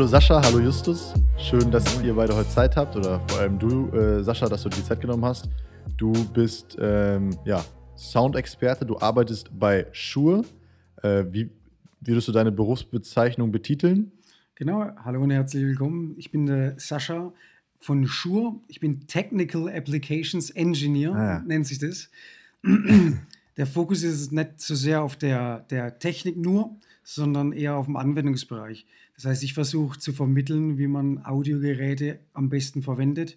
Hallo Sascha, hallo Justus. Schön, dass ihr beide heute Zeit habt oder vor allem du, äh, Sascha, dass du dir die Zeit genommen hast. Du bist ähm, ja, Soundexperte, du arbeitest bei Shure. Äh, wie würdest du deine Berufsbezeichnung betiteln? Genau, hallo und herzlich willkommen. Ich bin der Sascha von Shure. Ich bin Technical Applications Engineer, ah, ja. nennt sich das. der Fokus ist nicht so sehr auf der, der Technik nur, sondern eher auf dem Anwendungsbereich. Das heißt, ich versuche zu vermitteln, wie man Audiogeräte am besten verwendet.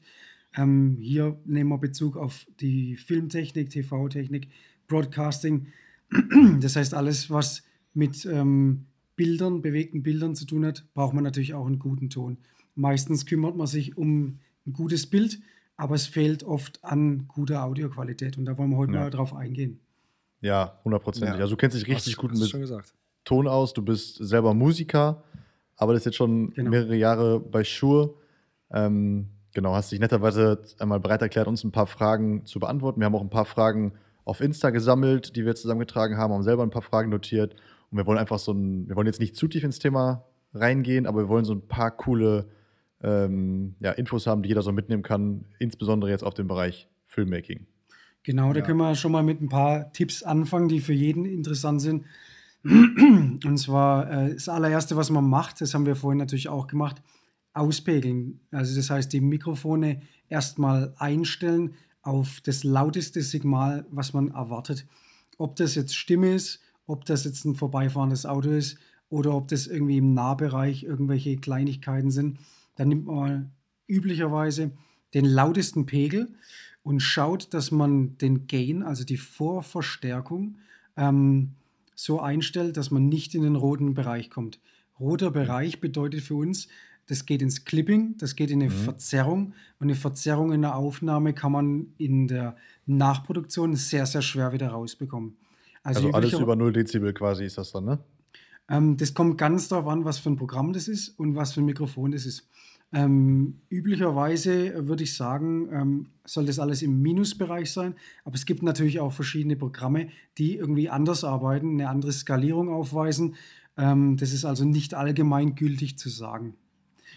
Ähm, hier nehmen wir Bezug auf die Filmtechnik, TV-Technik, Broadcasting. Das heißt, alles, was mit ähm, Bildern, bewegten Bildern zu tun hat, braucht man natürlich auch einen guten Ton. Meistens kümmert man sich um ein gutes Bild, aber es fehlt oft an guter Audioqualität und da wollen wir heute ja. mal drauf eingehen. Ja, hundertprozentig. Ja. Also du kennst dich richtig hast, gut hast mit Ton aus. Du bist selber Musiker, arbeitest jetzt schon genau. mehrere Jahre bei Shure. Ähm, genau, hast dich netterweise einmal bereit erklärt, uns ein paar Fragen zu beantworten. Wir haben auch ein paar Fragen auf Insta gesammelt, die wir zusammengetragen haben, haben selber ein paar Fragen notiert. Und wir wollen einfach so ein, wir wollen jetzt nicht zu tief ins Thema reingehen, aber wir wollen so ein paar coole ähm, ja, Infos haben, die jeder so mitnehmen kann, insbesondere jetzt auf den Bereich Filmmaking. Genau, da ja. können wir schon mal mit ein paar Tipps anfangen, die für jeden interessant sind. Und zwar äh, das allererste, was man macht, das haben wir vorhin natürlich auch gemacht, auspegeln. Also das heißt, die Mikrofone erstmal einstellen auf das lauteste Signal, was man erwartet. Ob das jetzt Stimme ist, ob das jetzt ein vorbeifahrendes Auto ist oder ob das irgendwie im Nahbereich irgendwelche Kleinigkeiten sind. Dann nimmt man üblicherweise den lautesten Pegel und schaut, dass man den Gain, also die Vorverstärkung, ähm, so einstellt, dass man nicht in den roten Bereich kommt. Roter Bereich bedeutet für uns, das geht ins Clipping, das geht in eine mhm. Verzerrung. Und eine Verzerrung in der Aufnahme kann man in der Nachproduktion sehr, sehr schwer wieder rausbekommen. Also, also alles über 0 Dezibel quasi ist das dann, ne? Ähm, das kommt ganz darauf an, was für ein Programm das ist und was für ein Mikrofon das ist. Ähm, üblicherweise würde ich sagen, ähm, soll das alles im Minusbereich sein. Aber es gibt natürlich auch verschiedene Programme, die irgendwie anders arbeiten, eine andere Skalierung aufweisen. Ähm, das ist also nicht allgemeingültig zu sagen.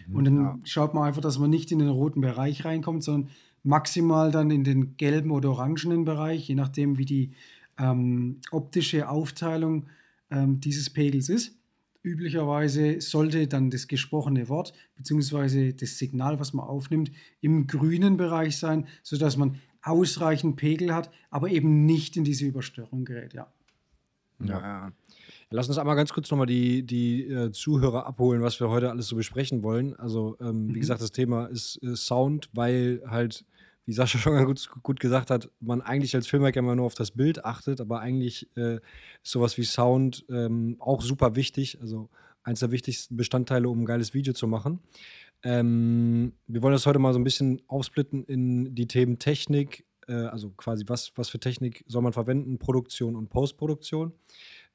Mhm, Und dann ja. schaut man einfach, dass man nicht in den roten Bereich reinkommt, sondern maximal dann in den gelben oder orangenen Bereich, je nachdem, wie die ähm, optische Aufteilung ähm, dieses Pegels ist. Üblicherweise sollte dann das gesprochene Wort bzw. das Signal, was man aufnimmt, im grünen Bereich sein, sodass man ausreichend Pegel hat, aber eben nicht in diese Überstörung gerät. Ja. Ja. ja. Lass uns einmal ganz kurz nochmal die, die äh, Zuhörer abholen, was wir heute alles so besprechen wollen. Also, ähm, mhm. wie gesagt, das Thema ist äh, Sound, weil halt wie Sascha schon gut, gut gesagt hat, man eigentlich als Filmmaker immer nur auf das Bild achtet, aber eigentlich äh, ist sowas wie Sound ähm, auch super wichtig. Also eins der wichtigsten Bestandteile, um ein geiles Video zu machen. Ähm, wir wollen das heute mal so ein bisschen aufsplitten in die Themen Technik, äh, also quasi was, was für Technik soll man verwenden, Produktion und Postproduktion.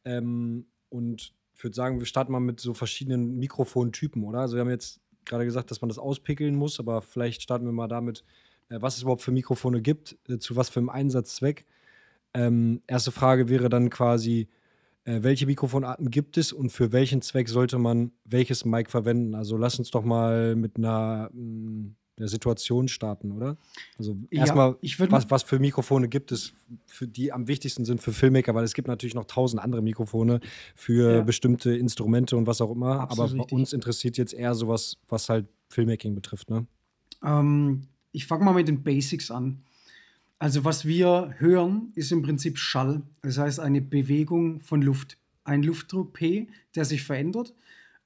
Ähm, und ich würde sagen, wir starten mal mit so verschiedenen Mikrofontypen, oder? Also wir haben jetzt gerade gesagt, dass man das auspickeln muss, aber vielleicht starten wir mal damit, was es überhaupt für Mikrofone gibt, äh, zu was für einem Einsatzzweck. Ähm, erste Frage wäre dann quasi, äh, welche Mikrofonarten gibt es und für welchen Zweck sollte man welches Mic verwenden? Also lass uns doch mal mit einer, mm, einer Situation starten, oder? Also erstmal, ja, was, was für Mikrofone gibt es, für die am wichtigsten sind für Filmmaker, weil es gibt natürlich noch tausend andere Mikrofone für ja. bestimmte Instrumente und was auch immer. Absolut aber bei richtig. uns interessiert jetzt eher sowas, was halt Filmmaking betrifft, ne? Ähm, ich fange mal mit den Basics an. Also was wir hören, ist im Prinzip Schall. Das heißt eine Bewegung von Luft. Ein Luftdruck P, der sich verändert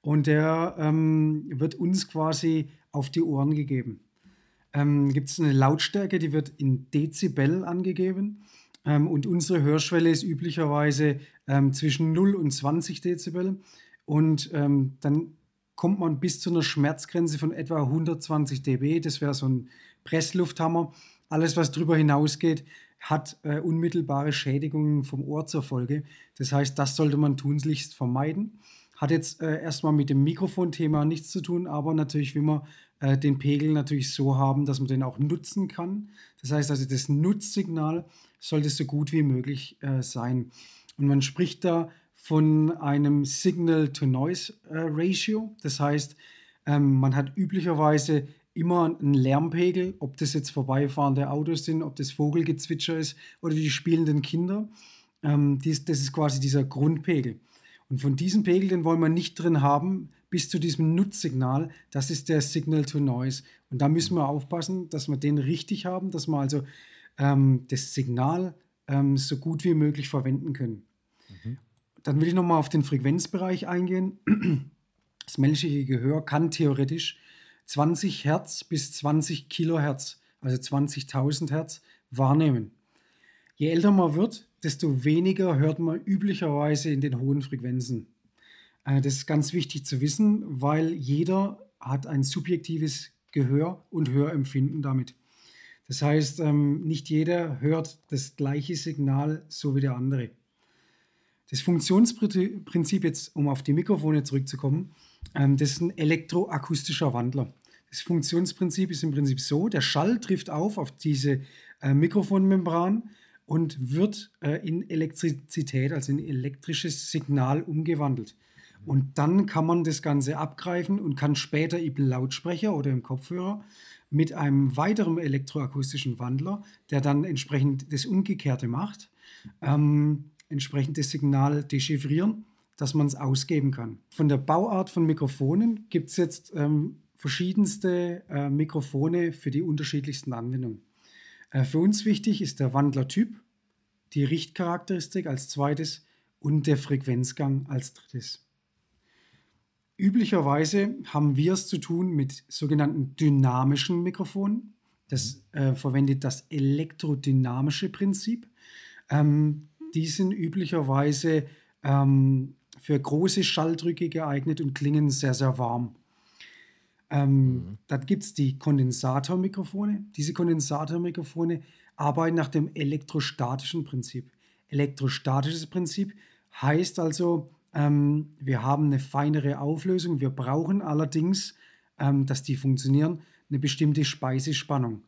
und der ähm, wird uns quasi auf die Ohren gegeben. Ähm, Gibt es eine Lautstärke, die wird in Dezibel angegeben. Ähm, und unsere Hörschwelle ist üblicherweise ähm, zwischen 0 und 20 Dezibel. Und ähm, dann kommt man bis zu einer Schmerzgrenze von etwa 120 dB. Das wäre so ein Presslufthammer. Alles, was darüber hinausgeht, hat äh, unmittelbare Schädigungen vom Ohr zur Folge. Das heißt, das sollte man tunlichst vermeiden. Hat jetzt äh, erstmal mit dem Mikrofonthema nichts zu tun, aber natürlich will man äh, den Pegel natürlich so haben, dass man den auch nutzen kann. Das heißt also, das Nutzsignal sollte so gut wie möglich äh, sein. Und man spricht da von einem Signal-to-Noise-Ratio. Äh, das heißt, Ähm, man hat üblicherweise immer einen Lärmpegel, ob das jetzt vorbeifahrende Autos sind, ob das Vogelgezwitscher ist oder die spielenden Kinder. Ähm, dies, das ist quasi dieser Grundpegel. Und von diesem Pegel, den wollen wir nicht drin haben, bis zu diesem Nutzsignal. Das ist der Signal to Noise. Und da müssen wir aufpassen, dass wir den richtig haben, dass wir also ähm, das Signal ähm, so gut wie möglich verwenden können. Mhm. Dann will ich nochmal auf den Frequenzbereich eingehen. Das menschliche Gehör kann theoretisch 20 Hertz bis 20 Kilohertz, also 20.000 Hertz, wahrnehmen. Je älter man wird, desto weniger hört man üblicherweise in den hohen Frequenzen. Äh, das ist ganz wichtig zu wissen, weil jeder hat ein subjektives Gehör und Hörempfinden damit. Das heißt, ähm, nicht jeder hört das gleiche Signal so wie der andere. Das Funktionsprinzip jetzt, um auf die Mikrofone zurückzukommen, ähm, das ist ein elektroakustischer Wandler. Das Funktionsprinzip ist im Prinzip so, der Schall trifft auf auf diese äh, Mikrofonmembran und wird äh, in Elektrizität, also in elektrisches Signal umgewandelt. Und dann kann man das Ganze abgreifen und kann später im Lautsprecher oder im Kopfhörer mit einem weiteren elektroakustischen Wandler, der dann entsprechend das Umgekehrte macht, ähm, entsprechend das Signal dechiffrieren dass man es ausgeben kann. Von der Bauart von Mikrofonen gibt es jetzt ähm, verschiedenste äh, Mikrofone für die unterschiedlichsten Anwendungen. Äh, für uns wichtig ist der Wandlertyp, die Richtcharakteristik als zweites und der Frequenzgang als drittes. Üblicherweise haben wir es zu tun mit sogenannten dynamischen Mikrofonen. Das äh, verwendet das elektrodynamische Prinzip. Ähm, die sind üblicherweise ähm, für große Schalldrücke geeignet und klingen sehr, sehr warm. Ähm, mhm. Dann gibt es die Kondensatormikrofone. Diese Kondensatormikrofone arbeiten nach dem elektrostatischen Prinzip. Elektrostatisches Prinzip heißt also, ähm, wir haben eine feinere Auflösung. Wir brauchen allerdings, ähm, dass die funktionieren, eine bestimmte Speisespannung.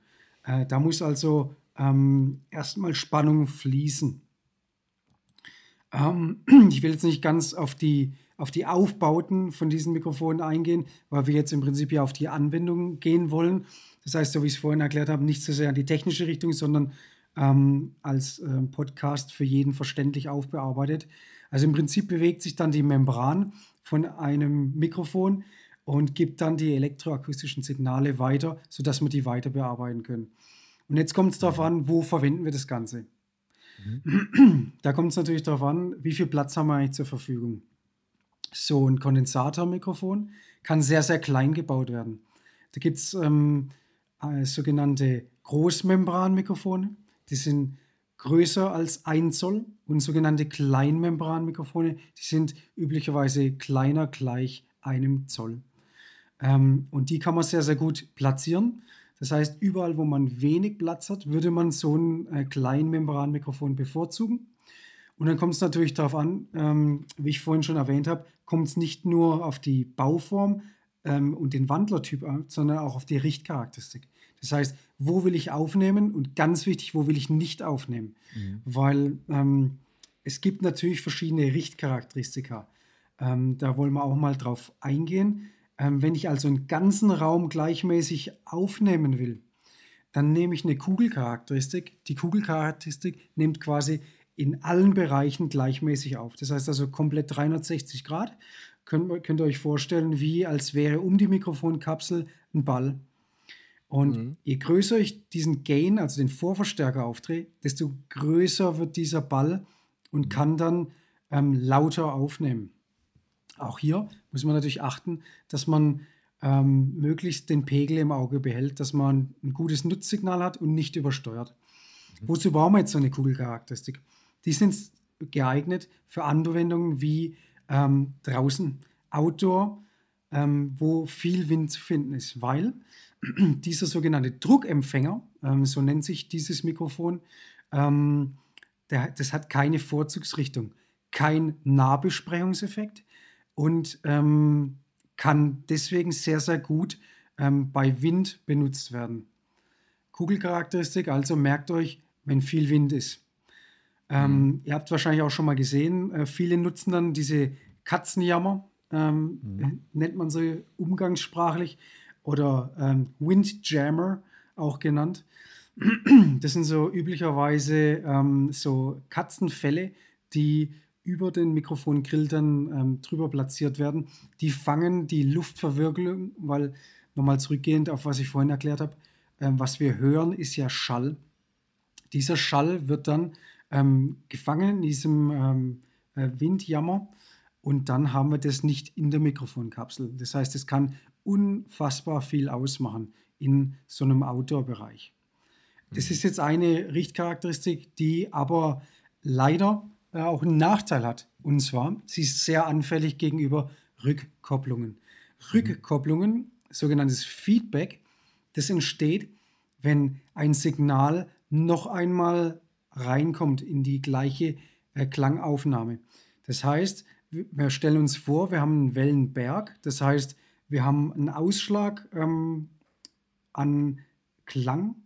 Äh, da muss also ähm, erstmal Spannung fließen. Ähm, ich will jetzt nicht ganz auf die, auf die Aufbauten von diesen Mikrofonen eingehen, weil wir jetzt im Prinzip ja auf die Anwendung gehen wollen. Das heißt, so wie ich es vorhin erklärt habe, nicht so sehr in die technische Richtung, sondern ähm, als äh, Podcast für jeden verständlich aufbearbeitet. Also im Prinzip bewegt sich dann die Membran von einem Mikrofon und gibt dann die elektroakustischen Signale weiter, sodass wir die weiter bearbeiten können. Und jetzt kommt es darauf an, wo verwenden wir das Ganze. Mhm. Da kommt es natürlich darauf an, wie viel Platz haben wir eigentlich zur Verfügung. So ein Kondensatormikrofon kann sehr, sehr klein gebaut werden. Da gibt es ähm, äh, sogenannte Großmembranmikrofone, die sind größer als 1 Zoll und sogenannte Kleinmembranmikrofone, die sind üblicherweise kleiner gleich einem Zoll. Ähm, und die kann man sehr, sehr gut platzieren. Das heißt, überall, wo man wenig Platz hat, würde man so ein äh, Kleinmembranmikrofon bevorzugen. Und dann kommt es natürlich darauf an, ähm, wie ich vorhin schon erwähnt habe, kommt es nicht nur auf die Bauform ähm, und den Wandlertyp an, sondern auch auf die Richtcharakteristik. Das heißt, wo will ich aufnehmen und ganz wichtig, wo will ich nicht aufnehmen? Mhm. Weil ähm, es gibt natürlich verschiedene Richtcharakteristika. Ähm, da wollen wir auch mal drauf eingehen. Ähm, wenn ich also einen ganzen Raum gleichmäßig aufnehmen will, dann nehme ich eine Kugelcharakteristik. Die Kugelcharakteristik nimmt quasi in allen Bereichen gleichmäßig auf. Das heißt also komplett 360 Grad. Könnt, könnt ihr euch vorstellen, wie als wäre um die Mikrofonkapsel ein Ball. Und mhm. je größer ich diesen Gain, also den Vorverstärker aufdrehe, desto größer wird dieser Ball und mhm. kann dann ähm, lauter aufnehmen. Auch hier muss man natürlich achten, dass man ähm, möglichst den Pegel im Auge behält, dass man ein gutes Nutzsignal hat und nicht übersteuert. Mhm. Wozu brauchen wir jetzt so eine Kugelcharakteristik? Die sind geeignet für Anwendungen wie ähm, draußen, Outdoor, ähm, wo viel Wind zu finden ist, weil dieser sogenannte Druckempfänger, ähm, so nennt sich dieses Mikrofon, ähm, der, das hat keine Vorzugsrichtung, kein Nahbesprechungseffekt, und ähm, kann deswegen sehr, sehr gut ähm, bei Wind benutzt werden. Kugelcharakteristik, also merkt euch, wenn viel Wind ist. Ähm, mhm. Ihr habt wahrscheinlich auch schon mal gesehen, äh, viele nutzen dann diese Katzenjammer ähm, mhm. nennt man so umgangssprachlich, oder ähm, Windjammer auch genannt. Das sind so üblicherweise ähm, so Katzenfälle, die über den Mikrofongrill dann ähm, drüber platziert werden. Die fangen die Luftverwirbelung, weil nochmal zurückgehend auf was ich vorhin erklärt habe, ähm, was wir hören, ist ja Schall. Dieser Schall wird dann ähm, gefangen in diesem ähm, äh, Windjammer und dann haben wir das nicht in der Mikrofonkapsel. Das heißt, es kann unfassbar viel ausmachen in so einem Outdoor-Bereich. Das mhm. ist jetzt eine Richtcharakteristik, die aber leider auch einen Nachteil hat. Und zwar, sie ist sehr anfällig gegenüber Rückkopplungen. Rückkopplungen, sogenanntes Feedback, das entsteht, wenn ein Signal noch einmal reinkommt in die gleiche äh, Klangaufnahme. Das heißt, wir stellen uns vor, wir haben einen Wellenberg, das heißt, wir haben einen Ausschlag ähm, an Klang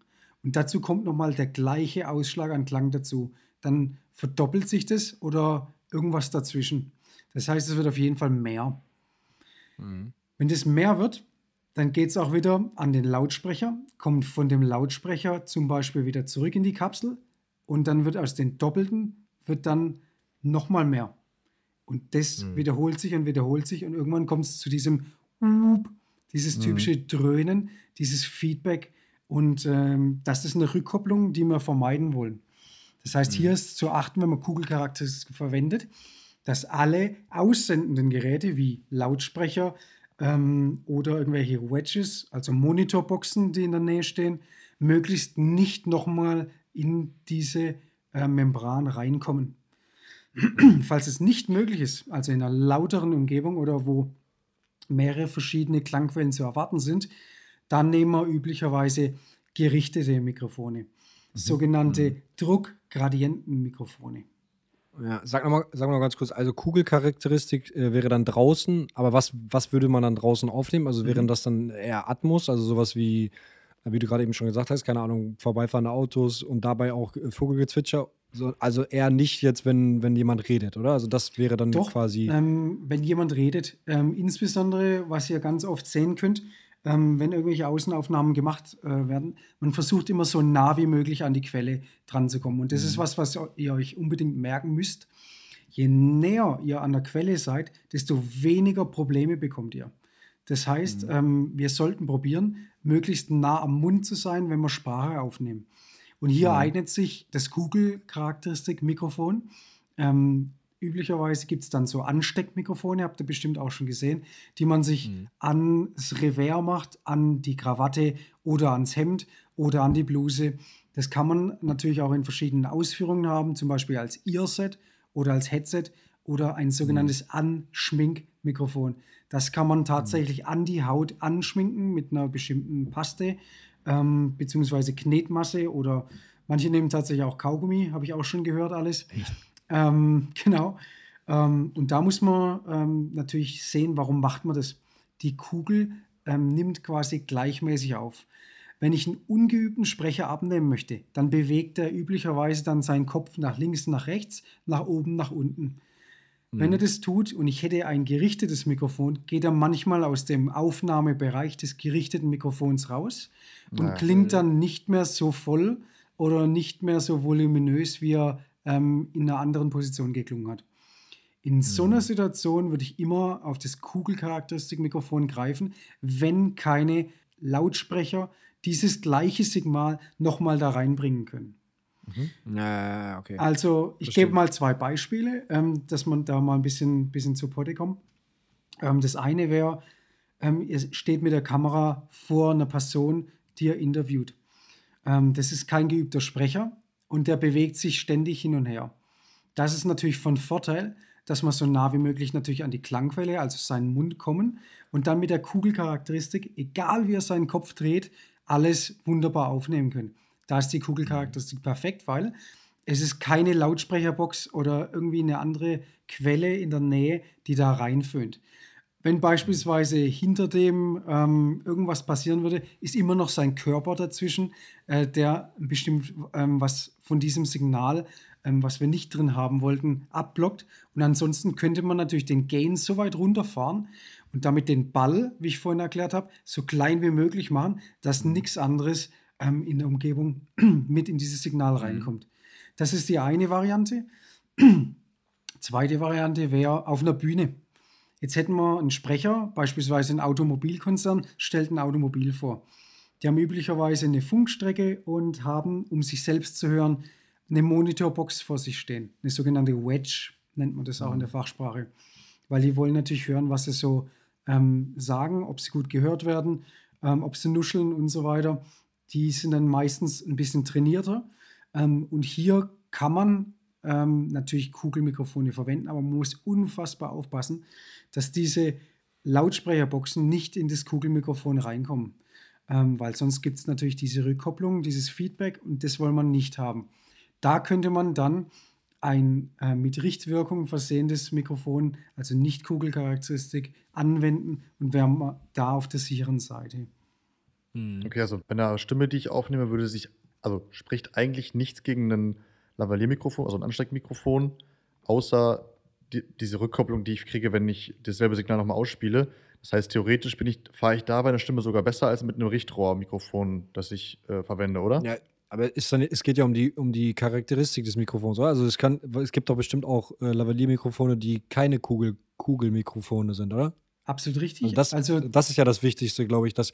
und dazu kommt nochmal der gleiche Ausschlag an Klang dazu. Dann verdoppelt sich das oder irgendwas dazwischen. Das heißt, es wird auf jeden Fall mehr. Mhm. Wenn das mehr wird, dann geht es auch wieder an den Lautsprecher, kommt von dem Lautsprecher zum Beispiel wieder zurück in die Kapsel und dann wird aus den Doppelten wird dann nochmal mehr. Und das mhm. wiederholt sich und wiederholt sich und irgendwann kommt es zu diesem dieses mhm. typische. Dröhnen, dieses Feedback und ähm, das ist eine Rückkopplung, die wir vermeiden wollen. Das heißt, mhm. hier ist zu achten, wenn man Kugelcharakteristik verwendet, dass alle aussendenden Geräte wie Lautsprecher ähm, oder irgendwelche Wedges, also Monitorboxen, die in der Nähe stehen, möglichst nicht nochmal in diese äh, Membran reinkommen. Falls es nicht möglich ist, also in einer lauteren Umgebung oder wo mehrere verschiedene Klangquellen zu erwarten sind, dann nehmen wir üblicherweise gerichtete Mikrofone, mhm. sogenannte mhm. Druckgradientenmikrofone. Ja, sag nochmal sag noch ganz kurz, also Kugelcharakteristik äh, wäre dann draußen, aber was, was würde man dann draußen aufnehmen? Also wären mhm. das dann eher Atmos, also sowas wie, wie du gerade eben schon gesagt hast, keine Ahnung, vorbeifahrende Autos und dabei auch äh, Vogelgezwitscher so, also eher nicht jetzt, wenn, wenn jemand redet, oder? Also das wäre dann Doch, quasi. Ähm, wenn jemand redet, ähm, insbesondere, was ihr ganz oft sehen könnt, ähm, wenn irgendwelche Außenaufnahmen gemacht äh, werden, man versucht immer so nah wie möglich an die Quelle dran zu kommen. Und das mhm. ist was, was ihr euch unbedingt merken müsst. Je näher ihr an der Quelle seid, desto weniger Probleme bekommt ihr. Das heißt, mhm. ähm, wir sollten probieren, möglichst nah am Mund zu sein, wenn wir Sprache aufnehmen. Und hier mhm. eignet sich das Google-Charakteristik-Mikrofon. Ähm, üblicherweise gibt es dann so Ansteckmikrofone, habt ihr bestimmt auch schon gesehen, die man sich mhm. ans Revers macht, an die Krawatte oder ans Hemd oder an die Bluse. Das kann man natürlich auch in verschiedenen Ausführungen haben, zum Beispiel als Earset oder als Headset oder ein sogenanntes mhm. Anschminkmikrofon. Das kann man tatsächlich mhm. an die Haut anschminken mit einer bestimmten Paste ähm, beziehungsweise Knetmasse oder manche nehmen tatsächlich auch Kaugummi, habe ich auch schon gehört alles. Ähm, genau. Ähm, und da muss man ähm, natürlich sehen, warum macht man das. Die Kugel ähm, nimmt quasi gleichmäßig auf. Wenn ich einen ungeübten Sprecher abnehmen möchte, dann bewegt er üblicherweise dann seinen Kopf nach links, nach rechts, nach oben, nach unten. Wenn er mhm. das tut und ich hätte ein gerichtetes Mikrofon, geht er manchmal aus dem Aufnahmebereich des gerichteten Mikrofons raus und ja, klingt dann nicht mehr so voll oder nicht mehr so voluminös, wie er ähm, in einer anderen Position geklungen hat. In mhm. so einer Situation würde ich immer auf das Kugelcharakteristikmikrofon greifen, wenn keine Lautsprecher dieses gleiche Signal nochmal da reinbringen können. Mhm. Ja, okay. Also, ich gebe mal zwei Beispiele, ähm, dass man da mal ein bisschen, bisschen zu Potte kommt. Ähm, das eine wäre, ähm, ihr steht mit der Kamera vor einer Person, die ihr interviewt. Ähm, das ist kein geübter Sprecher und der bewegt sich ständig hin und her. Das ist natürlich von Vorteil, dass man so nah wie möglich natürlich an die Klangquelle, also seinen Mund kommen und dann mit der Kugelcharakteristik, egal wie er seinen Kopf dreht, alles wunderbar aufnehmen können. Da ist die Kugelcharakteristik perfekt, weil es ist keine Lautsprecherbox oder irgendwie eine andere Quelle in der Nähe, die da reinföhnt. Wenn beispielsweise hinter dem ähm, irgendwas passieren würde, ist immer noch sein Körper dazwischen, äh, der bestimmt ähm, was von diesem Signal ähm, was wir nicht drin haben wollten, abblockt. Und ansonsten könnte man natürlich den Gain so weit runterfahren und damit den Ball, wie ich vorhin erklärt habe, so klein wie möglich machen, dass nichts anderes ähm, in der Umgebung mit in dieses Signal mhm. reinkommt. Das ist die eine Variante. Zweite Variante wäre auf einer Bühne. Jetzt hätten wir einen Sprecher, beispielsweise ein Automobilkonzern, stellt ein Automobil vor. Die haben üblicherweise eine Funkstrecke und haben, um sich selbst zu hören, eine Monitorbox vor sich stehen. Eine sogenannte Wedge nennt man das auch in der mhm. Fachsprache. Weil die wollen natürlich hören, was sie so ähm, sagen, ob sie gut gehört werden, ähm, ob sie nuscheln und so weiter. Die sind dann meistens ein bisschen trainierter. Ähm, und hier kann man ähm, natürlich Kugelmikrofone verwenden, aber man muss unfassbar aufpassen, dass diese Lautsprecherboxen nicht in das Kugelmikrofon reinkommen ähm, weil sonst gibt es natürlich diese Rückkopplung, dieses Feedback und das wollen wir nicht haben. Da könnte man dann ein äh, mit Richtwirkung versehendes Mikrofon, also nicht Kugelcharakteristik, anwenden und wären da auf der sicheren Seite. Hm. Okay, also bei einer Stimme, die ich aufnehme, würde sich, also spricht eigentlich nichts gegen ein Lavalier-Mikrofon, also ein Ansteckmikrofon, außer die, diese Rückkopplung, die ich kriege, wenn ich dasselbe Signal nochmal ausspiele. Das heißt, theoretisch bin ich, fahre ich da bei einer Stimme sogar besser als mit einem Richtrohrmikrofon, das ich äh, verwende, oder? Ja, aber ist dann, es geht ja um die, um die Charakteristik des Mikrofons, oder? Also es kann, es gibt doch bestimmt auch äh, Lavalier-Mikrofone, die keine Kugel, Kugelmikrofone sind, oder? Absolut richtig. Also das, also das ist ja das Wichtigste, glaube ich, dass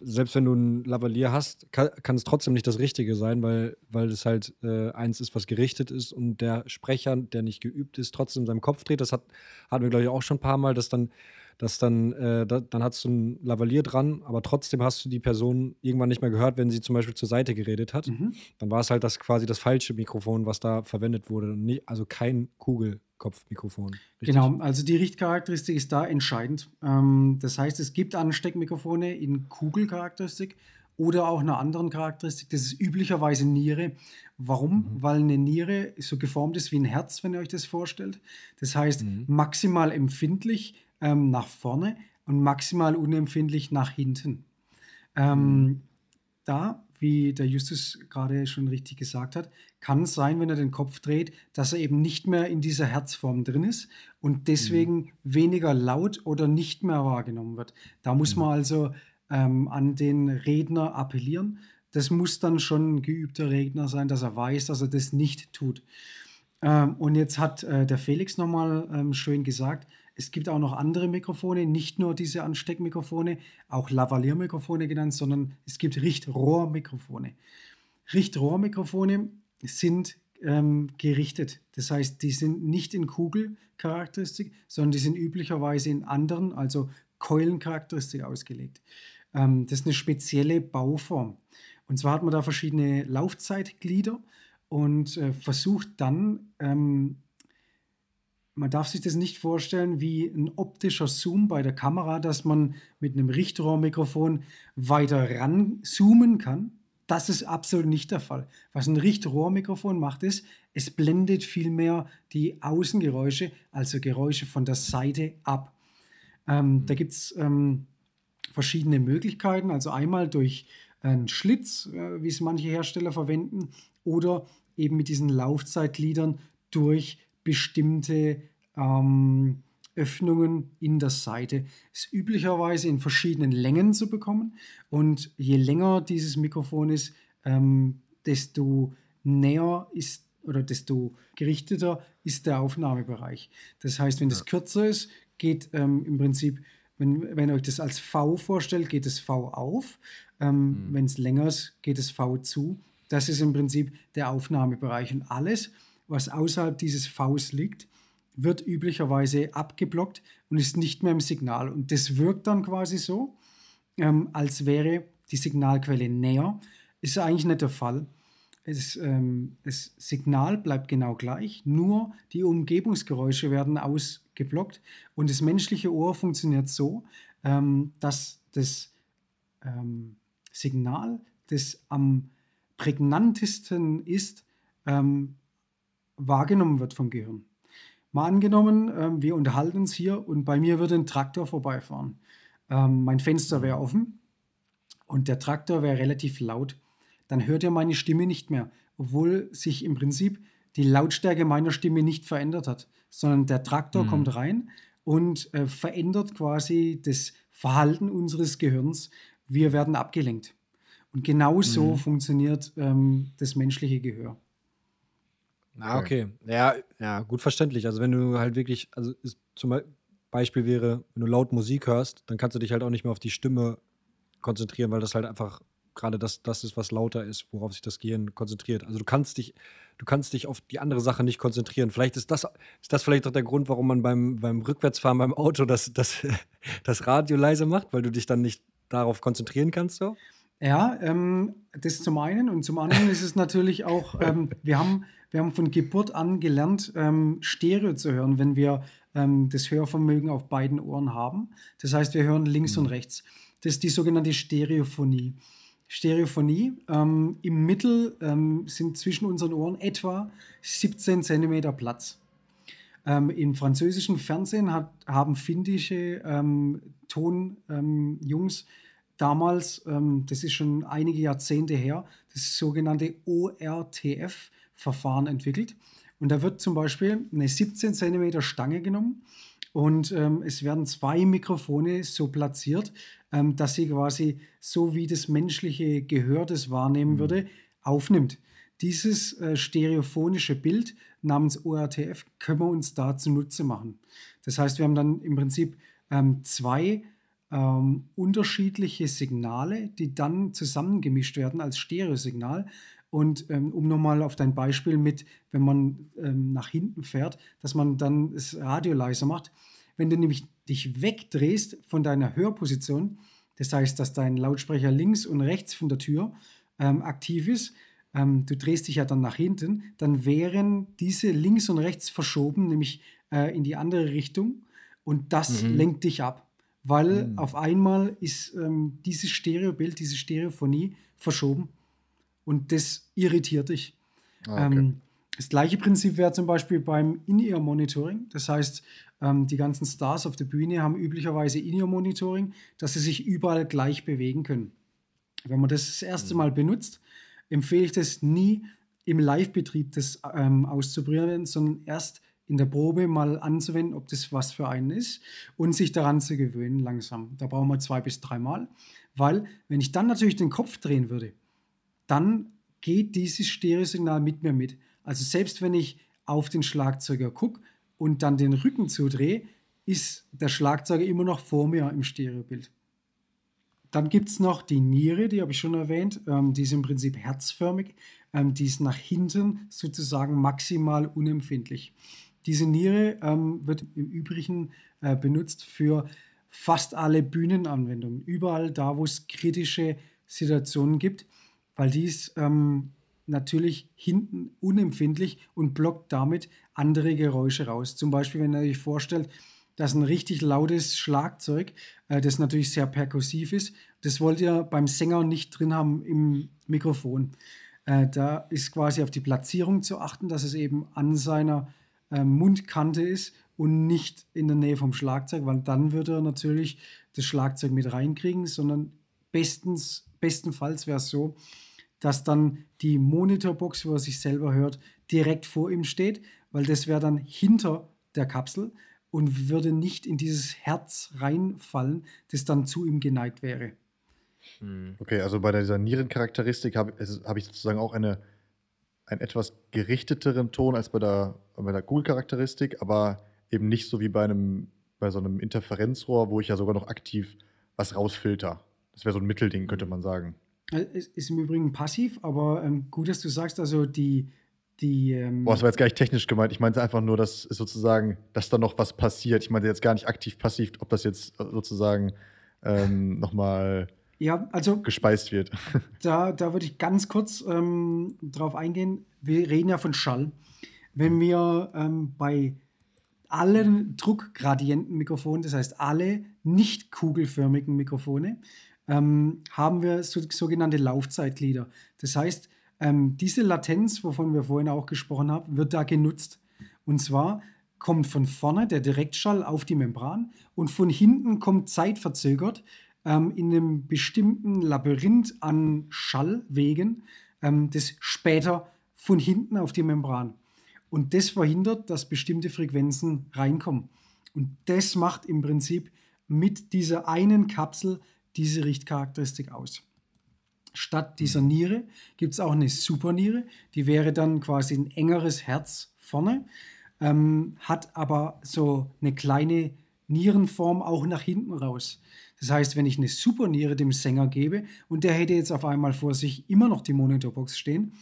selbst wenn du ein Lavalier hast, kann, kann es trotzdem nicht das Richtige sein, weil, weil es halt äh, eins ist, was gerichtet ist und der Sprecher, der nicht geübt ist, trotzdem seinem Kopf dreht. Das hat, hatten wir, glaube ich, auch schon ein paar Mal, dass dann dass dann, äh, da, dann hast du ein Lavalier dran, aber trotzdem hast du die Person irgendwann nicht mehr gehört, wenn sie zum Beispiel zur Seite geredet hat. Mhm. Dann war es halt das quasi das falsche Mikrofon, was da verwendet wurde. Also kein Kugelkopfmikrofon. Genau, also die Richtcharakteristik ist da entscheidend. Ähm, das heißt, es gibt Ansteckmikrofone in Kugelcharakteristik oder auch einer anderen Charakteristik. Das ist üblicherweise Niere. Warum? Mhm. Weil eine Niere so geformt ist wie ein Herz, wenn ihr euch das vorstellt. Das heißt, mhm. maximal empfindlich ähm, nach vorne und maximal unempfindlich nach hinten. Ähm. Da, wie der Justus gerade schon richtig gesagt hat, kann es sein, wenn er den Kopf dreht, dass er eben nicht mehr in dieser Herzform drin ist und deswegen mhm. weniger laut oder nicht mehr wahrgenommen wird. Da muss mhm. man also ähm, an den Redner appellieren. Das muss dann schon ein geübter Redner sein, dass er weiß, dass er das nicht tut. Ähm, und jetzt hat äh, der Felix nochmal ähm, schön gesagt, es gibt auch noch andere Mikrofone, nicht nur diese Ansteckmikrofone, auch Lavalier-Mikrofone genannt, sondern es gibt Richtrohrmikrofone. Richtrohrmikrofone sind ähm, gerichtet. Das heißt, die sind nicht in Kugelcharakteristik, sondern die sind üblicherweise in anderen, also Keulencharakteristik ausgelegt. Ähm, das ist eine spezielle Bauform. Und zwar hat man da verschiedene Laufzeitglieder und äh, versucht dann ähm, man darf sich das nicht vorstellen wie ein optischer Zoom bei der Kamera, dass man mit einem Richtrohrmikrofon weiter ranzoomen kann. Das ist absolut nicht der Fall. Was ein Richtrohrmikrofon macht, ist, es blendet vielmehr die Außengeräusche, also Geräusche von der Seite ab. Ähm, mhm. Da gibt es ähm, verschiedene Möglichkeiten. Also einmal durch einen Schlitz, äh, wie es manche Hersteller verwenden, oder eben mit diesen Laufzeitgliedern durch bestimmte ähm, Öffnungen in der Seite. Ist üblicherweise in verschiedenen Längen zu bekommen. Und je länger dieses Mikrofon ist, ähm, desto näher ist oder desto gerichteter ist der Aufnahmebereich. Das heißt, wenn ja. das kürzer ist, geht ähm, im Prinzip, wenn, wenn ihr euch das als V vorstellt, geht das V auf. Ähm, mhm. Wenn es länger ist, geht das V zu. Das ist im Prinzip der Aufnahmebereich. Und alles, was außerhalb dieses Vs liegt, wird üblicherweise abgeblockt und ist nicht mehr im Signal. Und das wirkt dann quasi so, ähm, als wäre die Signalquelle näher. Ist eigentlich nicht der Fall. Es, ähm, das Signal bleibt genau gleich, nur die Umgebungsgeräusche werden ausgeblockt und das menschliche Ohr funktioniert so, ähm, dass das ähm, Signal, das am prägnantesten ist, ähm, wahrgenommen wird vom Gehirn. Mal angenommen, ähm, wir unterhalten uns hier und bei mir würde ein Traktor vorbeifahren. Ähm, mein Fenster wäre offen und der Traktor wäre relativ laut. Dann hört ihr meine Stimme nicht mehr, obwohl sich im Prinzip die Lautstärke meiner Stimme nicht verändert hat, sondern der Traktor mhm. kommt rein und äh, verändert quasi das Verhalten unseres Gehirns. Wir werden abgelenkt. Und genau so mhm. funktioniert ähm, das menschliche Gehör. Ah, okay. Ja, ja, gut verständlich. Also wenn du halt wirklich, also ist zum Beispiel wäre, wenn du laut Musik hörst, dann kannst du dich halt auch nicht mehr auf die Stimme konzentrieren, weil das halt einfach gerade das, das ist, was lauter ist, worauf sich das Gehirn konzentriert. Also du kannst dich, du kannst dich auf die andere Sache nicht konzentrieren. Vielleicht ist das, ist das vielleicht auch der Grund, warum man beim, beim Rückwärtsfahren beim Auto das, das, das Radio leise macht, weil du dich dann nicht darauf konzentrieren kannst so? Ja, ähm, das zum einen und zum anderen ist es natürlich auch, ähm, wir, haben, wir haben von Geburt an gelernt, ähm, Stereo zu hören, wenn wir ähm, das Hörvermögen auf beiden Ohren haben. Das heißt, wir hören links mhm. und rechts. Das ist die sogenannte Stereophonie. Stereophonie. Ähm, Im Mittel ähm, sind zwischen unseren Ohren etwa 17 cm Platz. Ähm, Im französischen Fernsehen hat, haben finnische ähm, Tonjungs damals, ähm, das ist schon einige Jahrzehnte her, das sogenannte ORTF-Verfahren entwickelt. Und da wird zum Beispiel eine 17 cm Stange genommen und ähm, es werden zwei Mikrofone so platziert, ähm, dass sie quasi so wie das menschliche Gehör das wahrnehmen mhm. würde, aufnimmt. Dieses äh, stereophonische Bild namens ORTF können wir uns da zunutze machen. Das heißt, wir haben dann im Prinzip ähm, zwei ähm, unterschiedliche Signale, die dann zusammengemischt werden als Stereosignal. Und ähm, um nochmal auf dein Beispiel mit, wenn man ähm, nach hinten fährt, dass man dann das Radio leiser macht. Wenn du nämlich dich wegdrehst von deiner Hörposition, das heißt, dass dein Lautsprecher links und rechts von der Tür ähm, aktiv ist, ähm, du drehst dich ja dann nach hinten, dann wären diese links und rechts verschoben, nämlich äh, in die andere Richtung. Und das mhm. lenkt dich ab weil mhm. auf einmal ist ähm, dieses Stereobild, diese Stereophonie verschoben und das irritiert dich. Ah, okay. ähm, das gleiche Prinzip wäre zum Beispiel beim In-Ear-Monitoring. Das heißt, ähm, die ganzen Stars auf der Bühne haben üblicherweise In-Ear-Monitoring, dass sie sich überall gleich bewegen können. Wenn man das das erste mhm. Mal benutzt, empfehle ich das nie im Live-Betrieb das ähm, auszuprobieren, sondern erst in der Probe mal anzuwenden, ob das was für einen ist und sich daran zu gewöhnen langsam. Da brauchen wir zwei bis dreimal, weil wenn ich dann natürlich den Kopf drehen würde, dann geht dieses Stereosignal mit mir mit. Also selbst wenn ich auf den Schlagzeuger gucke und dann den Rücken zudrehe, ist der Schlagzeuger immer noch vor mir im Stereobild. Dann gibt es noch die Niere, die habe ich schon erwähnt. Ähm, die ist im Prinzip herzförmig. Ähm, die ist nach hinten sozusagen maximal unempfindlich. Diese Niere ähm, wird im Übrigen äh, benutzt für fast alle Bühnenanwendungen. Überall da, wo es kritische Situationen gibt, weil die ist ähm, natürlich hinten unempfindlich und blockt damit andere Geräusche raus. Zum Beispiel, wenn ihr euch vorstellt, dass ein richtig lautes Schlagzeug, äh, das natürlich sehr perkussiv ist, das wollt ihr beim Sänger nicht drin haben im Mikrofon. Äh, da ist quasi auf die Platzierung zu achten, dass es eben an seiner äh, Mundkante ist und nicht in der Nähe vom Schlagzeug, weil dann würde er natürlich das Schlagzeug mit reinkriegen, sondern bestens, bestenfalls wäre es so, dass dann die Monitorbox, wo er sich selber hört, direkt vor ihm steht, weil das wäre dann hinter der Kapsel und würde nicht in dieses Herz reinfallen, das dann zu ihm geneigt wäre. Hm. Okay, also bei dieser Nierencharakteristik habe hab ich sozusagen auch eine einen etwas gerichteteren Ton als bei der, bei der Google-Charakteristik, aber eben nicht so wie bei einem bei so einem Interferenzrohr, wo ich ja sogar noch aktiv was rausfilter. Das wäre so ein Mittelding, könnte man sagen. Äh, es ist im Übrigen passiv, aber ähm, gut, dass du sagst, also die. die ähm Boah, das war jetzt gar nicht technisch gemeint. Ich meinte einfach nur, dass sozusagen, dass da noch was passiert. Ich meinte jetzt gar nicht aktiv passiv, ob das jetzt sozusagen ähm, nochmal ja, also gespeist wird. Da, da würde ich ganz kurz ähm, drauf eingehen. Wir reden ja von Schall. Wenn wir ähm, bei allen Druckgradientenmikrofonen, das heißt alle nicht kugelförmigen Mikrofone, ähm, haben wir so, sogenannte Laufzeitglieder. Das heißt, ähm, diese Latenz, wovon wir vorhin auch gesprochen haben, wird da genutzt. Und zwar kommt von vorne der Direktschall auf die Membran und von hinten kommt zeitverzögert ähm, in einem bestimmten Labyrinth an Schallwegen, ähm, das später von hinten auf die Membran. Und das verhindert, dass bestimmte Frequenzen reinkommen. Und das macht im Prinzip mit dieser einen Kapsel diese Richtcharakteristik aus. Statt dieser mhm. Niere gibt es auch eine Superniere, die wäre dann quasi ein engeres Herz vorne, ähm, hat aber so eine kleine Nierenform auch nach hinten raus. Das heißt, wenn ich eine Superniere dem Sänger gebe und der hätte jetzt auf einmal vor sich immer noch die Monitorbox stehen,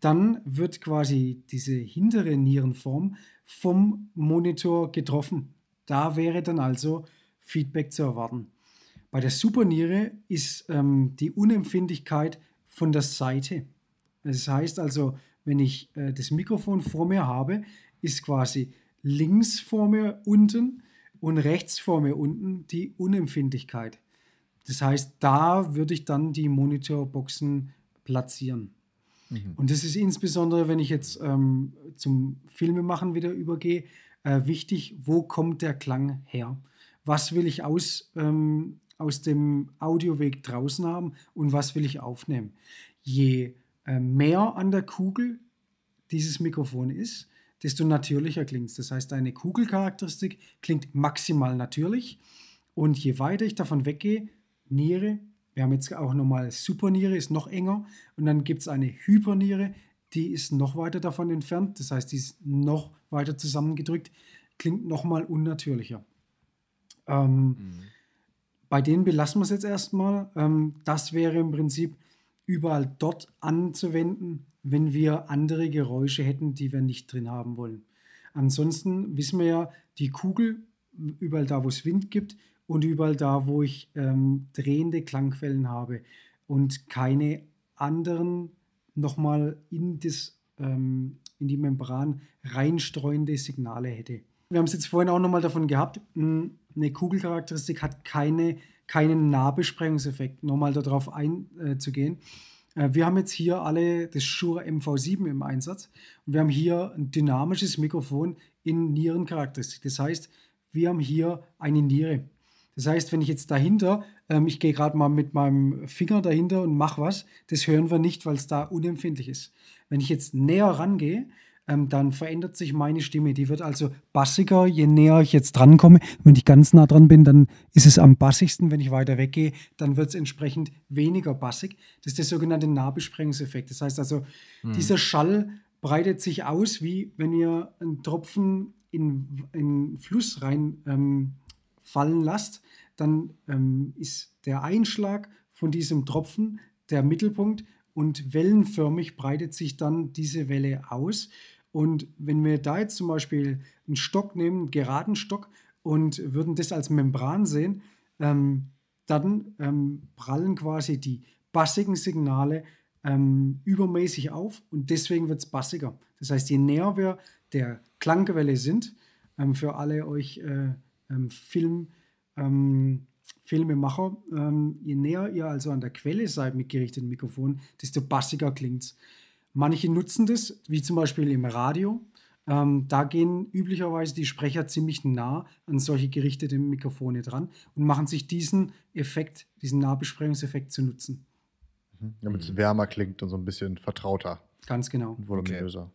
dann wird quasi diese hintere Nierenform vom Monitor getroffen. Da wäre dann also Feedback zu erwarten. Bei der Superniere ist ähm, die Unempfindlichkeit von der Seite. Das heißt also, wenn ich äh, das Mikrofon vor mir habe, ist quasi links vor mir unten und rechts vor mir unten die Unempfindlichkeit. Das heißt, da würde ich dann die Monitorboxen platzieren. Mhm. Und das ist insbesondere, wenn ich jetzt ähm, zum Filmemachen wieder übergehe, äh, wichtig, wo kommt der Klang her? Was will ich aus, ähm, aus dem Audioweg draußen haben und was will ich aufnehmen? Je äh, mehr an der Kugel dieses Mikrofon ist, desto natürlicher klingt es. Das heißt, eine Kugelcharakteristik klingt maximal natürlich. Und je weiter ich davon weggehe, Niere, wir haben jetzt auch nochmal Superniere, ist noch enger. Und dann gibt es eine Hyperniere, die ist noch weiter davon entfernt. Das heißt, die ist noch weiter zusammengedrückt, klingt nochmal unnatürlicher. Ähm, mhm. Bei denen belassen wir es jetzt erstmal. Ähm, das wäre im Prinzip überall dort anzuwenden, wenn wir andere Geräusche hätten, die wir nicht drin haben wollen. Ansonsten wissen wir ja, die Kugel, überall da, wo es Wind gibt und überall da, wo ich ähm, drehende Klangquellen habe und keine anderen nochmal in, ähm, in die Membran reinstreuende Signale hätte. Wir haben es jetzt vorhin auch nochmal davon gehabt, hm, eine Kugelcharakteristik hat keine, keinen Nahbesprengungseffekt, nochmal darauf einzugehen. Äh, äh, wir haben jetzt hier alle das Shure MV7 im Einsatz und wir haben hier ein dynamisches Mikrofon in Nierencharakteristik. Das heißt, wir haben hier eine Niere. Das heißt, wenn ich jetzt dahinter, ähm, ich gehe gerade mal mit meinem Finger dahinter und mache was, das hören wir nicht, weil es da unempfindlich ist. Wenn ich jetzt näher rangehe, ähm, dann verändert sich meine Stimme. Die wird also bassiger, je näher ich jetzt drankomme. Wenn ich ganz nah dran bin, dann ist es am bassigsten. Wenn ich weiter weggehe, dann wird es entsprechend weniger bassig. Das ist der sogenannte Nahbesprengungseffekt. Das heißt also, hm. dieser Schall breitet sich aus, wie wenn ihr einen Tropfen in einen Fluss rein ähm, fallen lasst. Dann ähm, ist der Einschlag von diesem Tropfen der Mittelpunkt und wellenförmig breitet sich dann diese Welle aus. Und wenn wir da jetzt zum Beispiel einen Stock nehmen, einen geraden Stock, und würden das als Membran sehen, ähm, dann ähm, prallen quasi die bassigen Signale ähm, übermäßig auf und deswegen wird es bassiger. Das heißt, je näher wir der Klangquelle sind, ähm, für alle euch äh, ähm, Film, ähm, Filmemacher, je näher ihr also an der Quelle seid mit gerichteten Mikrofonen, desto bassiger klingt es. Manche nutzen das, wie zum Beispiel im Radio. Ähm, da gehen üblicherweise die Sprecher ziemlich nah an solche gerichtete Mikrofone dran und machen sich diesen Effekt, diesen Nahbesprechungseffekt zu nutzen. Mhm. Damit es wärmer klingt und so ein bisschen vertrauter. Ganz genau. Und voluminöser.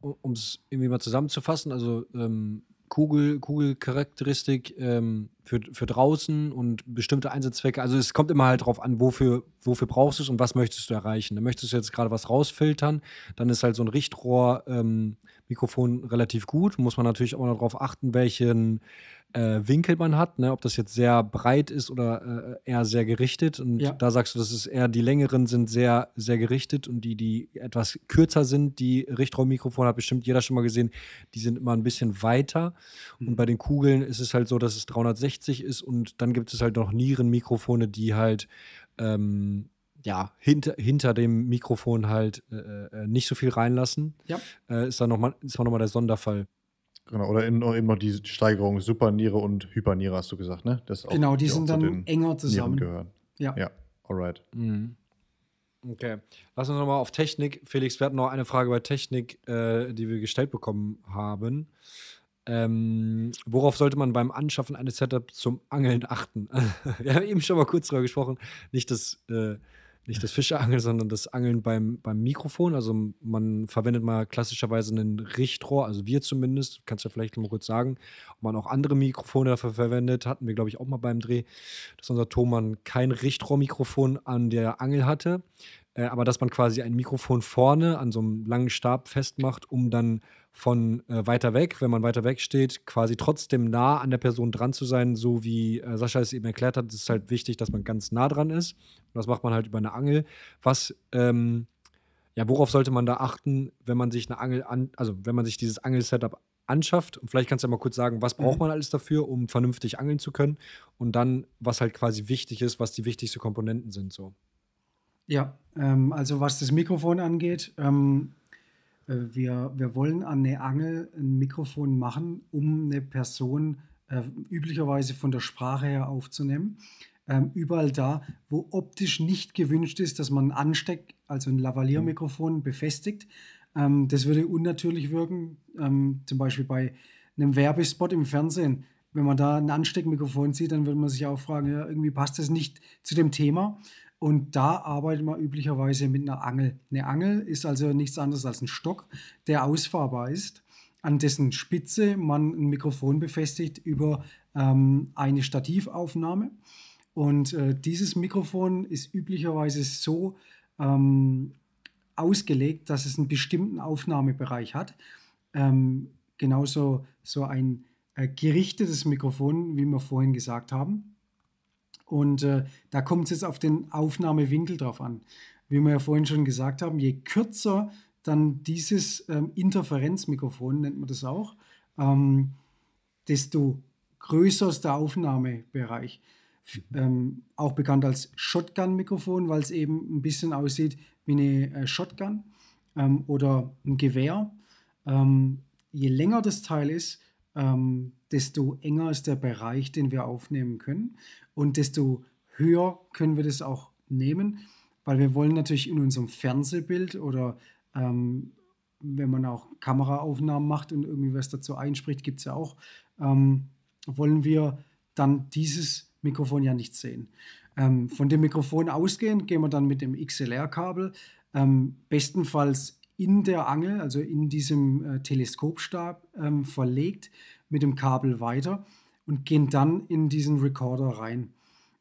Okay. Um es irgendwie mal zusammenzufassen, also ähm, Kugel, Kugelcharakteristik ähm, für, für draußen und bestimmte Einsatzzwecke. Also es kommt immer halt darauf an, wofür, wofür brauchst du es und was möchtest du erreichen. Dann möchtest du jetzt gerade was rausfiltern, dann ist halt so ein Richtrohr-Mikrofon ähm, relativ gut. Muss man natürlich auch noch darauf achten, welchen äh, Winkel man hat, ne? ob das jetzt sehr breit ist oder äh, eher sehr gerichtet. Und ja. da sagst du, dass es eher die längeren sind sehr, sehr gerichtet und die, die etwas kürzer sind, die Richtrohrmikrofone hat bestimmt jeder schon mal gesehen, die sind immer ein bisschen weiter. Mhm. Und bei den Kugeln ist es halt so, dass es 360 ist und dann gibt es halt noch Nierenmikrofone, die halt ähm, ja, hinter, hinter dem Mikrofon halt äh, äh nicht so viel reinlassen. Ja. Äh, ist dann nochmal noch der Sonderfall. Genau, oder eben noch die Steigerung Superniere und Hyperniere, hast du gesagt, ne? Das genau, die, die sind dann enger zusammen. gehören. Ja. Ja, alright. Mhm. Okay. Lass uns nochmal auf Technik. Felix, wir hatten noch eine Frage bei Technik, äh, die wir gestellt bekommen haben. Ähm, worauf sollte man beim Anschaffen eines Setups zum Angeln achten? wir haben eben schon mal kurz darüber gesprochen. Nicht, dass, äh, nicht das Fischeangeln, sondern das Angeln beim, beim Mikrofon. Also man verwendet mal klassischerweise ein Richtrohr, also wir zumindest, kannst du ja vielleicht mal kurz sagen, ob man auch andere Mikrofone dafür verwendet, hatten wir glaube ich auch mal beim Dreh, dass unser Thomann kein Richtrohrmikrofon an der Angel hatte, äh, aber dass man quasi ein Mikrofon vorne an so einem langen Stab festmacht, um dann von äh, weiter weg, wenn man weiter weg steht, quasi trotzdem nah an der Person dran zu sein, so wie äh, Sascha es eben erklärt hat. Es ist halt wichtig, dass man ganz nah dran ist. Und das macht man halt über eine Angel. Was, ähm, ja, worauf sollte man da achten, wenn man sich eine Angel an, also wenn man sich dieses Angel-Setup anschafft? Und vielleicht kannst du ja mal kurz sagen, was braucht mhm. man alles dafür, um vernünftig angeln zu können? Und dann, was halt quasi wichtig ist, was die wichtigsten Komponenten sind, so. Ja, ähm, also was das Mikrofon angeht, ähm, äh, wir, wir wollen an eine Angel ein Mikrofon machen, um eine Person äh, üblicherweise von der Sprache her aufzunehmen. Ähm, überall da, wo optisch nicht gewünscht ist, dass man ein Ansteck, also ein Lavalliermikrofon mhm. befestigt. Ähm, das würde unnatürlich wirken, ähm, zum Beispiel bei einem Werbespot im Fernsehen. Wenn man da ein Ansteckmikrofon sieht, dann würde man sich auch fragen, ja, irgendwie passt das nicht zu dem Thema. Und da arbeitet man üblicherweise mit einer Angel. Eine Angel ist also nichts anderes als ein Stock, der ausfahrbar ist, an dessen Spitze man ein Mikrofon befestigt über ähm, eine Stativaufnahme. Und äh, dieses Mikrofon ist üblicherweise so ähm, ausgelegt, dass es einen bestimmten Aufnahmebereich hat. Ähm, genauso so ein äh, gerichtetes Mikrofon, wie wir vorhin gesagt haben. Und äh, da kommt es jetzt auf den Aufnahmewinkel drauf an. Wie wir ja vorhin schon gesagt haben, je kürzer dann dieses ähm, Interferenzmikrofon, nennt man das auch, ähm, desto größer ist der Aufnahmebereich. Ähm, auch bekannt als Shotgun-Mikrofon, weil es eben ein bisschen aussieht wie eine äh, Shotgun ähm, oder ein Gewehr. Ähm, je länger das Teil ist, ähm, desto enger ist der Bereich, den wir aufnehmen können und desto höher können wir das auch nehmen, weil wir wollen natürlich in unserem Fernsehbild oder ähm, wenn man auch Kameraaufnahmen macht und irgendwie was dazu einspricht, gibt es ja auch, ähm, wollen wir dann dieses Mikrofon ja nicht sehen. Ähm, von dem Mikrofon ausgehend gehen wir dann mit dem XLR-Kabel ähm, bestenfalls in der Angel, also in diesem äh, Teleskopstab ähm, verlegt mit dem Kabel weiter und gehen dann in diesen Recorder rein.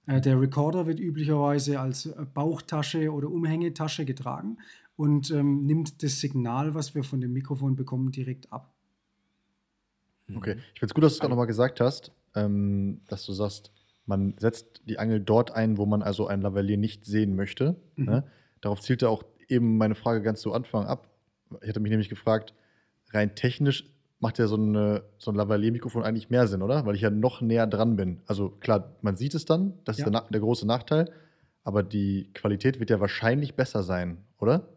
Äh, der Recorder wird üblicherweise als äh, Bauchtasche oder Umhängetasche getragen und ähm, nimmt das Signal, was wir von dem Mikrofon bekommen, direkt ab. Okay, ich finde es gut, dass du es gerade nochmal gesagt hast, ähm, dass du sagst, man setzt die Angel dort ein, wo man also ein Lavalier nicht sehen möchte. Mhm. Ne? Darauf zielte auch eben meine Frage ganz zu Anfang ab. Ich hatte mich nämlich gefragt, rein technisch macht ja so, eine, so ein Lavalier-Mikrofon eigentlich mehr Sinn, oder? Weil ich ja noch näher dran bin. Also klar, man sieht es dann, das ja. ist der, der, große Nachteil, aber die Qualität wird ja wahrscheinlich besser sein, oder?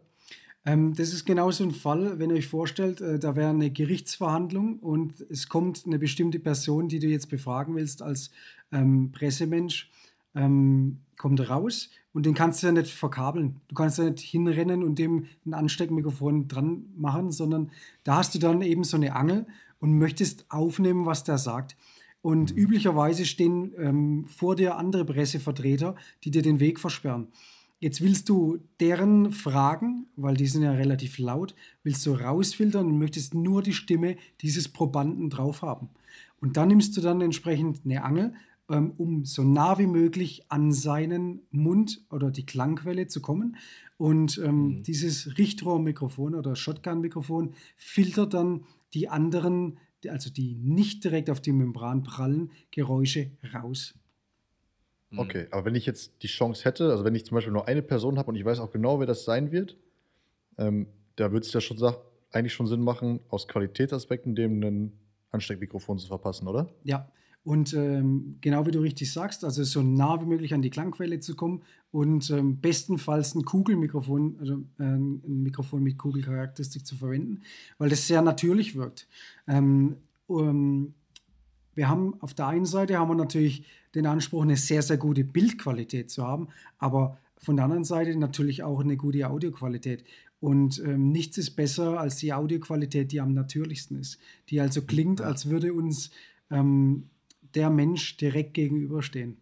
Ähm, das ist genau so ein Fall, wenn ihr euch vorstellt, äh, da wäre eine Gerichtsverhandlung und es kommt eine bestimmte Person, die du jetzt befragen willst als ähm, Pressemensch, ähm, kommt raus und den kannst du ja nicht verkabeln. Du kannst ja nicht hinrennen und dem ein Ansteckmikrofon dran machen, sondern da hast du dann eben so eine Angel und möchtest aufnehmen, was der sagt. Und mhm. üblicherweise stehen ähm, vor dir andere Pressevertreter, die dir den Weg versperren. Jetzt willst du deren Fragen, weil die sind ja relativ laut, willst du rausfiltern und möchtest nur die Stimme dieses Probanden drauf haben. Und dann nimmst du dann entsprechend eine Angel, ähm, um so nah wie möglich an seinen Mund oder die Klangquelle zu kommen. Und ähm, mhm. dieses Richtrohrmikrofon oder Shotgun-Mikrofon filtert dann die anderen, also die nicht direkt auf die Membran prallen, Geräusche raus. Mhm. Okay, aber wenn ich jetzt die Chance hätte, also wenn ich zum Beispiel nur eine Person habe und ich weiß auch genau, wer das sein wird, ähm, da würde es ja schon eigentlich schon Sinn machen, aus Qualitätsaspekten dem ein Ansteckmikrofon zu verpassen, oder? Ja, und ähm, genau wie du richtig sagst, also so nah wie möglich an die Klangquelle zu kommen und ähm, bestenfalls ein Kugelmikrofon, also äh, ein Mikrofon mit Kugelcharakteristik zu verwenden, weil das sehr natürlich wirkt. Ähm, wir haben auf der einen Seite haben wir natürlich den Anspruch, eine sehr, sehr gute Bildqualität zu haben, aber von der anderen Seite natürlich auch eine gute Audioqualität. Und ähm, nichts ist besser als die Audioqualität, die am natürlichsten ist, die also klingt, als würde uns ähm, der Mensch direkt gegenüberstehen.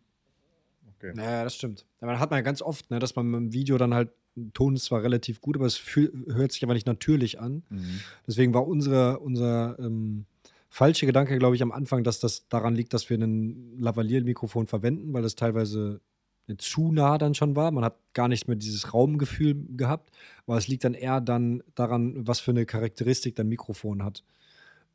Okay. Naja, das stimmt. Man hat man ja ganz oft, ne, dass man im Video dann halt, Ton ist zwar relativ gut, aber es fühl, hört sich aber nicht natürlich an. Mhm. Deswegen war unsere, unser ähm, falsche Gedanke, glaube ich, am Anfang, dass das daran liegt, dass wir ein Lavalier-Mikrofon verwenden, weil das teilweise zu nah dann schon war. Man hat gar nicht mehr dieses Raumgefühl gehabt, aber es liegt dann eher dann daran, was für eine Charakteristik dein Mikrofon hat.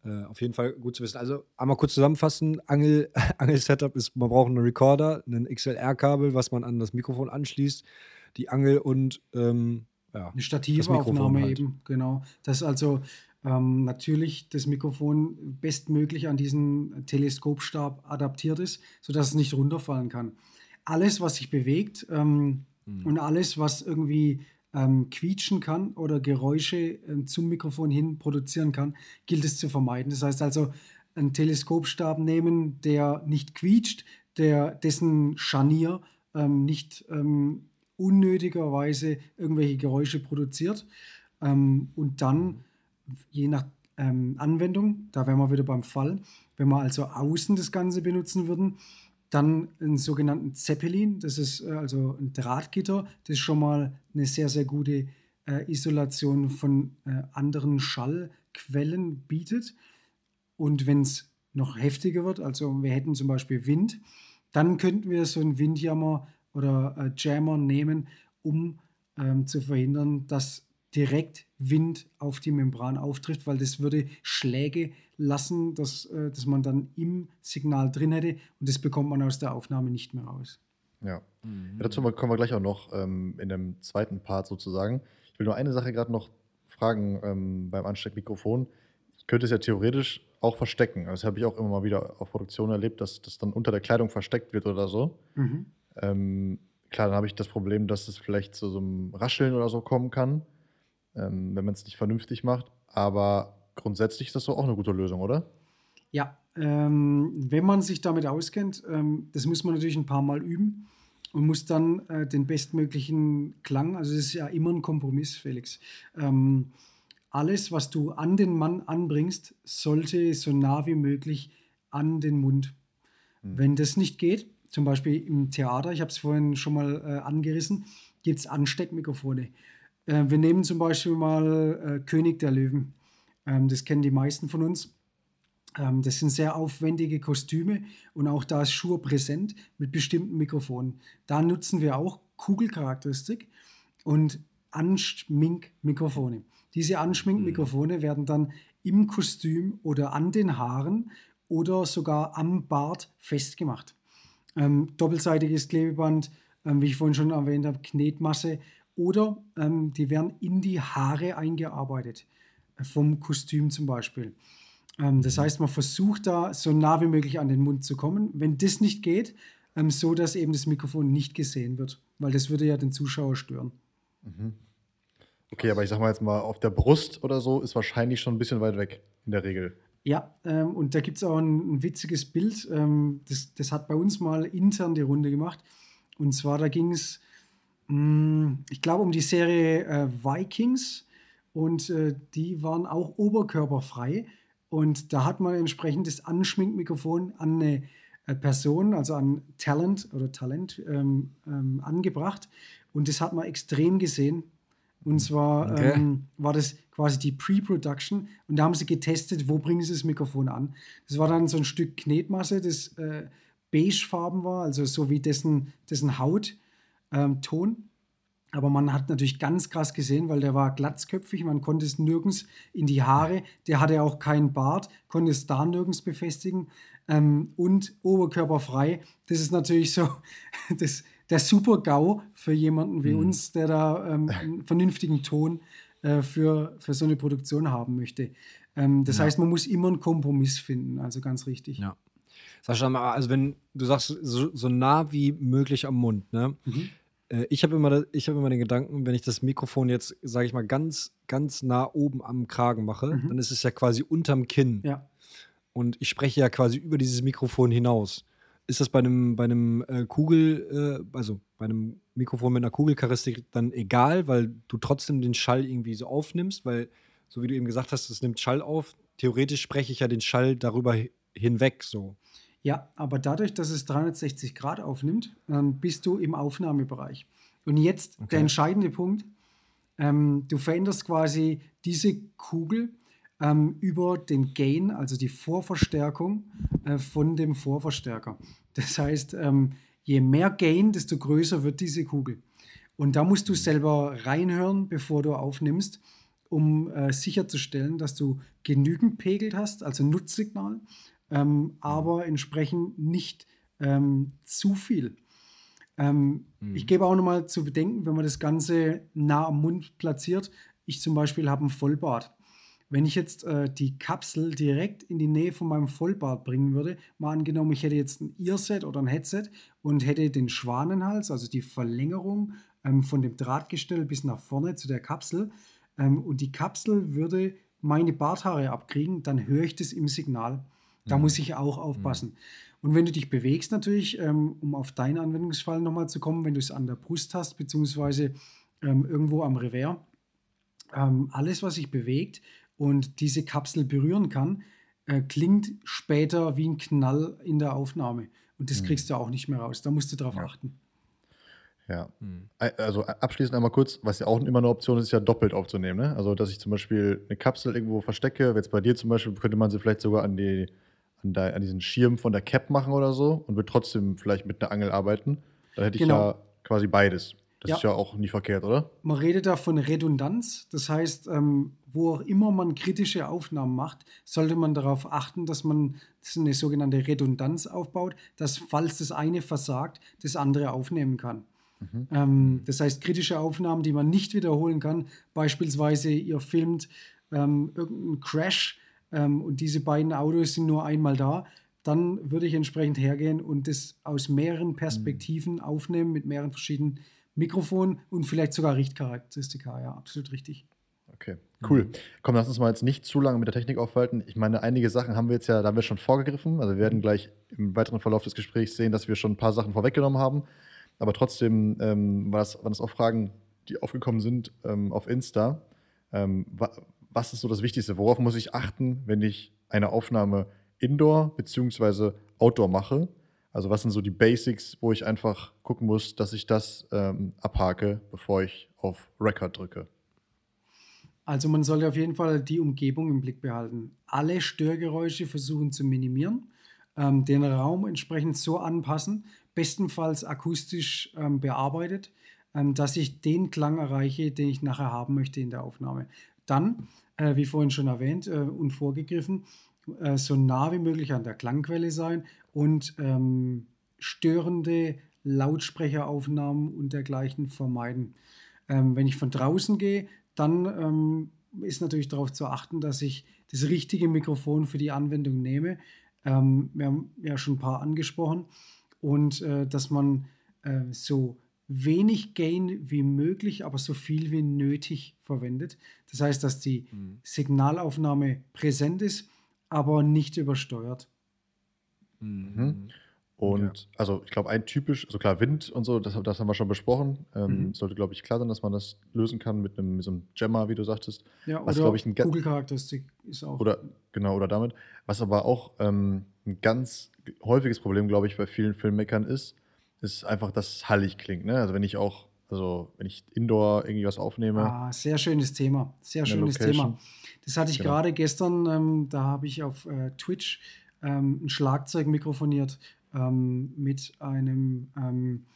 Äh, auf jeden Fall gut zu wissen. Also einmal kurz zusammenfassen: Angel, Angel-Setup ist, man braucht einen Recorder, ein XLR-Kabel, was man an das Mikrofon anschließt, die Angel und ähm, ja, eine Stativaufnahme halt. eben, genau. Das ist also ähm, natürlich das Mikrofon bestmöglich an diesen Teleskopstab adaptiert ist, sodass es nicht runterfallen kann. Alles, was sich bewegt ähm, mhm. und alles, was irgendwie ähm, quietschen kann oder Geräusche äh, zum Mikrofon hin produzieren kann, gilt es zu vermeiden. Das heißt also, einen Teleskopstab nehmen, der nicht quietscht, der, dessen Scharnier ähm, nicht ähm, unnötigerweise irgendwelche Geräusche produziert. Ähm, und dann, je nach ähm, Anwendung, da wären wir wieder beim Fall, wenn wir also außen das Ganze benutzen würden, dann einen sogenannten Zeppelin, das ist äh, also ein Drahtgitter, das ist schon mal eine sehr, sehr gute äh, Isolation von äh, anderen Schallquellen bietet. Und wenn es noch heftiger wird, also wir hätten zum Beispiel Wind, dann könnten wir so einen Windjammer oder äh, Jammer nehmen, um ähm, zu verhindern, dass direkt Wind auf die Membran auftrifft, weil das würde Schläge lassen, dass, äh, dass man dann im Signal drin hätte und das bekommt man aus der Aufnahme nicht mehr raus. Ja, mhm. ja dazu kommen wir gleich auch noch ähm, in dem zweiten Part sozusagen. Ich will nur eine Sache gerade noch fragen ähm, beim Ansteckmikrofon. Ich könnte es ja theoretisch auch verstecken. Das habe ich auch immer mal wieder auf Produktion erlebt, dass das dann unter der Kleidung versteckt wird oder so. Mhm. Ähm, klar, dann habe ich das Problem, dass es vielleicht zu so einem Rascheln oder so kommen kann ähm, wenn man es nicht vernünftig macht. Aber grundsätzlich ist das doch auch eine gute Lösung, oder? Ja, ähm, wenn man sich damit auskennt, ähm, das muss man natürlich ein paar Mal üben und muss dann äh, den bestmöglichen Klang, also es ist ja immer ein Kompromiss, Felix. Ähm, alles, was du an den Mann anbringst, sollte so nah wie möglich an den Mund. Hm. Wenn das nicht geht, zum Beispiel im Theater, ich habe es vorhin schon mal äh, angerissen, gibt es Ansteckmikrofone. Äh, wir nehmen zum Beispiel mal äh, König der Löwen. Ähm, das kennen die meisten von uns. Ähm, das sind sehr aufwendige Kostüme und auch da ist Schuhe präsent mit bestimmten Mikrofonen. Da nutzen wir auch Kugelcharakteristik und Anschminkmikrofone. Diese Anschminkmikrofone mhm. werden dann im Kostüm oder an den Haaren oder sogar am Bart festgemacht. Ähm, doppelseitiges Klebeband, ähm, wie ich vorhin schon erwähnt habe, Knetmasse oder ähm, die werden in die Haare eingearbeitet, äh, vom Kostüm zum Beispiel. Ähm, das mhm. heißt, man versucht da so nah wie möglich an den Mund zu kommen. Wenn das nicht geht, ähm, so dass eben das Mikrofon nicht gesehen wird, weil das würde ja den Zuschauer stören. Mhm. Okay, aber ich sag mal jetzt mal, auf der Brust oder so ist wahrscheinlich schon ein bisschen weit weg in der Regel. Ja, ähm, und da gibt es auch ein, ein, witziges Bild. Ähm, das, das hat bei uns mal intern die Runde gemacht. Und zwar, da ging es ich glaube, um die Serie äh, Vikings und äh, die waren auch oberkörperfrei. Und da hat man entsprechend das Anschminkmikrofon an eine äh, Person, also an Talent oder Talent ähm, ähm, angebracht. Und das hat man extrem gesehen. Und zwar okay. ähm, war das quasi die Pre-Production und da haben sie getestet, wo bringen sie das Mikrofon an. Das war dann so ein Stück Knetmasse, das äh, beigefarben war, also so wie dessen, dessen Haut ähm, Ton. Aber man hat natürlich ganz krass gesehen, weil der war glatzköpfig, man konnte es nirgends in die Haare, der hatte auch keinen Bart, konnte es da nirgends befestigen ähm, und oberkörperfrei. Das ist natürlich so das, der Super-GAU für jemanden wie mhm. uns, der da ähm, einen vernünftigen Ton äh, für, für so eine Produktion haben möchte. Ähm, das ja. heißt, man muss immer einen Kompromiss finden, also ganz richtig. Ja. Sascha, also wenn du sagst, so, so nah wie möglich am Mund, ne? Mhm. Äh, ich habe immer, hab immer den Gedanken, wenn ich das Mikrofon jetzt, sage ich mal, ganz, ganz nah oben am Kragen mache, mhm. dann ist es ja quasi unterm Kinn. Ja. Und ich spreche ja quasi über dieses Mikrofon hinaus. Ist das bei einem, bei einem äh, Kugel, äh, also bei einem Mikrofon mit einer Kugelcharakteristik dann egal, weil du trotzdem den Schall irgendwie so aufnimmst, weil, so wie du eben gesagt hast, es nimmt Schall auf. Theoretisch spreche ich ja den Schall darüber hinweg so. Ja, aber dadurch, dass es 360 Grad aufnimmt, ähm, bist du im Aufnahmebereich. Und jetzt okay. der entscheidende Punkt. Ähm, du veränderst quasi diese Kugel ähm, über den Gain, also die Vorverstärkung äh, von dem Vorverstärker. Das heißt, ähm, je mehr Gain, desto größer wird diese Kugel. Und da musst du selber reinhören, bevor du aufnimmst, um äh, sicherzustellen, dass du genügend Pegel hast, also Nutzsignal, ähm, aber entsprechend nicht ähm, zu viel. Ähm, mhm. Ich gebe auch nochmal zu bedenken, wenn man das Ganze nah am Mund platziert. Ich zum Beispiel habe ein Vollbart. Wenn ich jetzt äh, die Kapsel direkt in die Nähe von meinem Vollbart bringen würde, mal angenommen, ich hätte jetzt ein Earset oder ein Headset und hätte den Schwanenhals, also die Verlängerung ähm, von dem Drahtgestell bis nach vorne zu der Kapsel, ähm, und die Kapsel würde meine Barthaare abkriegen, dann höre ich das im Signal. Da mhm. muss ich auch aufpassen. Mhm. Und wenn du dich bewegst, natürlich, ähm, um auf deinen Anwendungsfall nochmal zu kommen, wenn du es an der Brust hast, beziehungsweise ähm, irgendwo am Revers, ähm, alles, was sich bewegt und diese Kapsel berühren kann, äh, klingt später wie ein Knall in der Aufnahme. Und das mhm. kriegst du auch nicht mehr raus. Da musst du drauf ja. achten. Ja. Mhm. Also abschließend einmal kurz, was ja auch immer eine Option ist, ist ja doppelt aufzunehmen. Ne? Also, dass ich zum Beispiel eine Kapsel irgendwo verstecke, jetzt bei dir zum Beispiel, könnte man sie vielleicht sogar an, die, an, de, an diesen Schirm von der Cap machen oder so und wird trotzdem vielleicht mit einer Angel arbeiten. Dann hätte ich genau. ja quasi beides. Das ja. ist ja auch nie verkehrt, oder? Man redet da von Redundanz. Das heißt, ähm, wo auch immer man kritische Aufnahmen macht, sollte man darauf achten, dass man das eine sogenannte Redundanz aufbaut, dass falls das eine versagt, das andere aufnehmen kann. Mhm. Ähm, das heißt, kritische Aufnahmen, die man nicht wiederholen kann, beispielsweise ihr filmt ähm, irgendeinen Crash ähm, und diese beiden Autos sind nur einmal da, dann würde ich entsprechend hergehen und das aus mehreren Perspektiven mhm. aufnehmen mit mehreren verschiedenen Mikrofon und vielleicht sogar Richtcharakteristika. Ja, absolut richtig. Okay, cool. Mhm. Komm, lass uns mal jetzt nicht zu lange mit der Technik aufhalten. Ich meine, einige Sachen haben wir jetzt ja, da haben wir schon vorgegriffen. Also wir werden gleich im weiteren Verlauf des Gesprächs sehen, dass wir schon ein paar Sachen vorweggenommen haben. Aber trotzdem ähm, war das, waren das auch Fragen, die aufgekommen sind ähm, auf Insta. Ähm, was ist so das Wichtigste? Worauf muss ich achten, wenn ich eine Aufnahme Indoor bzw. Outdoor mache? Also was sind so die Basics, wo ich einfach gucken muss, dass ich das ähm, abhake, bevor ich auf Record drücke? Also man sollte auf jeden Fall die Umgebung im Blick behalten. Alle Störgeräusche versuchen zu minimieren, ähm, den Raum entsprechend so anpassen, bestenfalls akustisch ähm, bearbeitet, ähm, dass ich den Klang erreiche, den ich nachher haben möchte in der Aufnahme. Dann, äh, wie vorhin schon erwähnt äh, und vorgegriffen, äh, so nah wie möglich an der Klangquelle sein und ähm, störende Lautsprecheraufnahmen und dergleichen vermeiden. Ähm, wenn ich von draußen gehe, dann ähm, ist natürlich darauf zu achten, dass ich das richtige Mikrofon für die Anwendung nehme. Ähm, wir haben ja schon ein paar angesprochen. Und äh, dass man äh, so wenig Gain wie möglich, aber so viel wie nötig verwendet. Das heißt, dass die mhm. Signalaufnahme präsent ist, aber nicht übersteuert. Mhm. Und ja. also ich glaube, ein typisch, also klar, Wind und so, das, das haben wir schon besprochen. Ähm, mhm. Sollte, glaube ich, klar sein, dass man das lösen kann mit einem mit so einem Jammer, wie du sagtest. Ja, was, oder ich, ein Kugelcharakteristik ist auch. Oder genau, oder damit. Was aber auch ähm, ein ganz häufiges Problem, glaube ich, bei vielen Filmmakern ist, ist einfach, dass es hallig klingt. Ne? Also wenn ich auch, also wenn ich Indoor irgendwie was aufnehme. Ah, sehr schönes Thema. Sehr schönes Location. Thema. Das hatte ich genau. gerade gestern, ähm, da habe ich auf äh, Twitch ähm, ein Schlagzeug mikrofoniert ähm, mit einem ähm,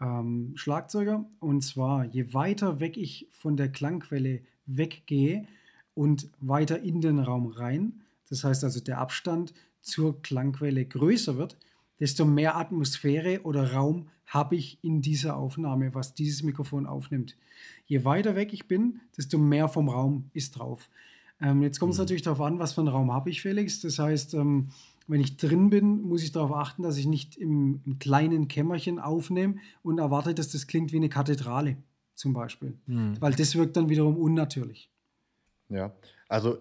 ähm, Schlagzeuger. Und zwar, je weiter weg ich von der Klangquelle weggehe und weiter in den Raum rein, das heißt also der Abstand zur Klangquelle größer wird, desto mehr Atmosphäre oder Raum habe ich in dieser Aufnahme, was dieses Mikrofon aufnimmt. Je weiter weg ich bin, desto mehr vom Raum ist drauf. Ähm, jetzt kommt es mhm. natürlich darauf an, was für einen Raum habe ich, Felix. Das heißt, ähm, wenn ich drin bin, muss ich darauf achten, dass ich nicht im, im, kleinen Kämmerchen aufnehme und erwarte, dass das klingt wie eine Kathedrale zum Beispiel. Mhm. Weil das wirkt dann wiederum unnatürlich. Ja, also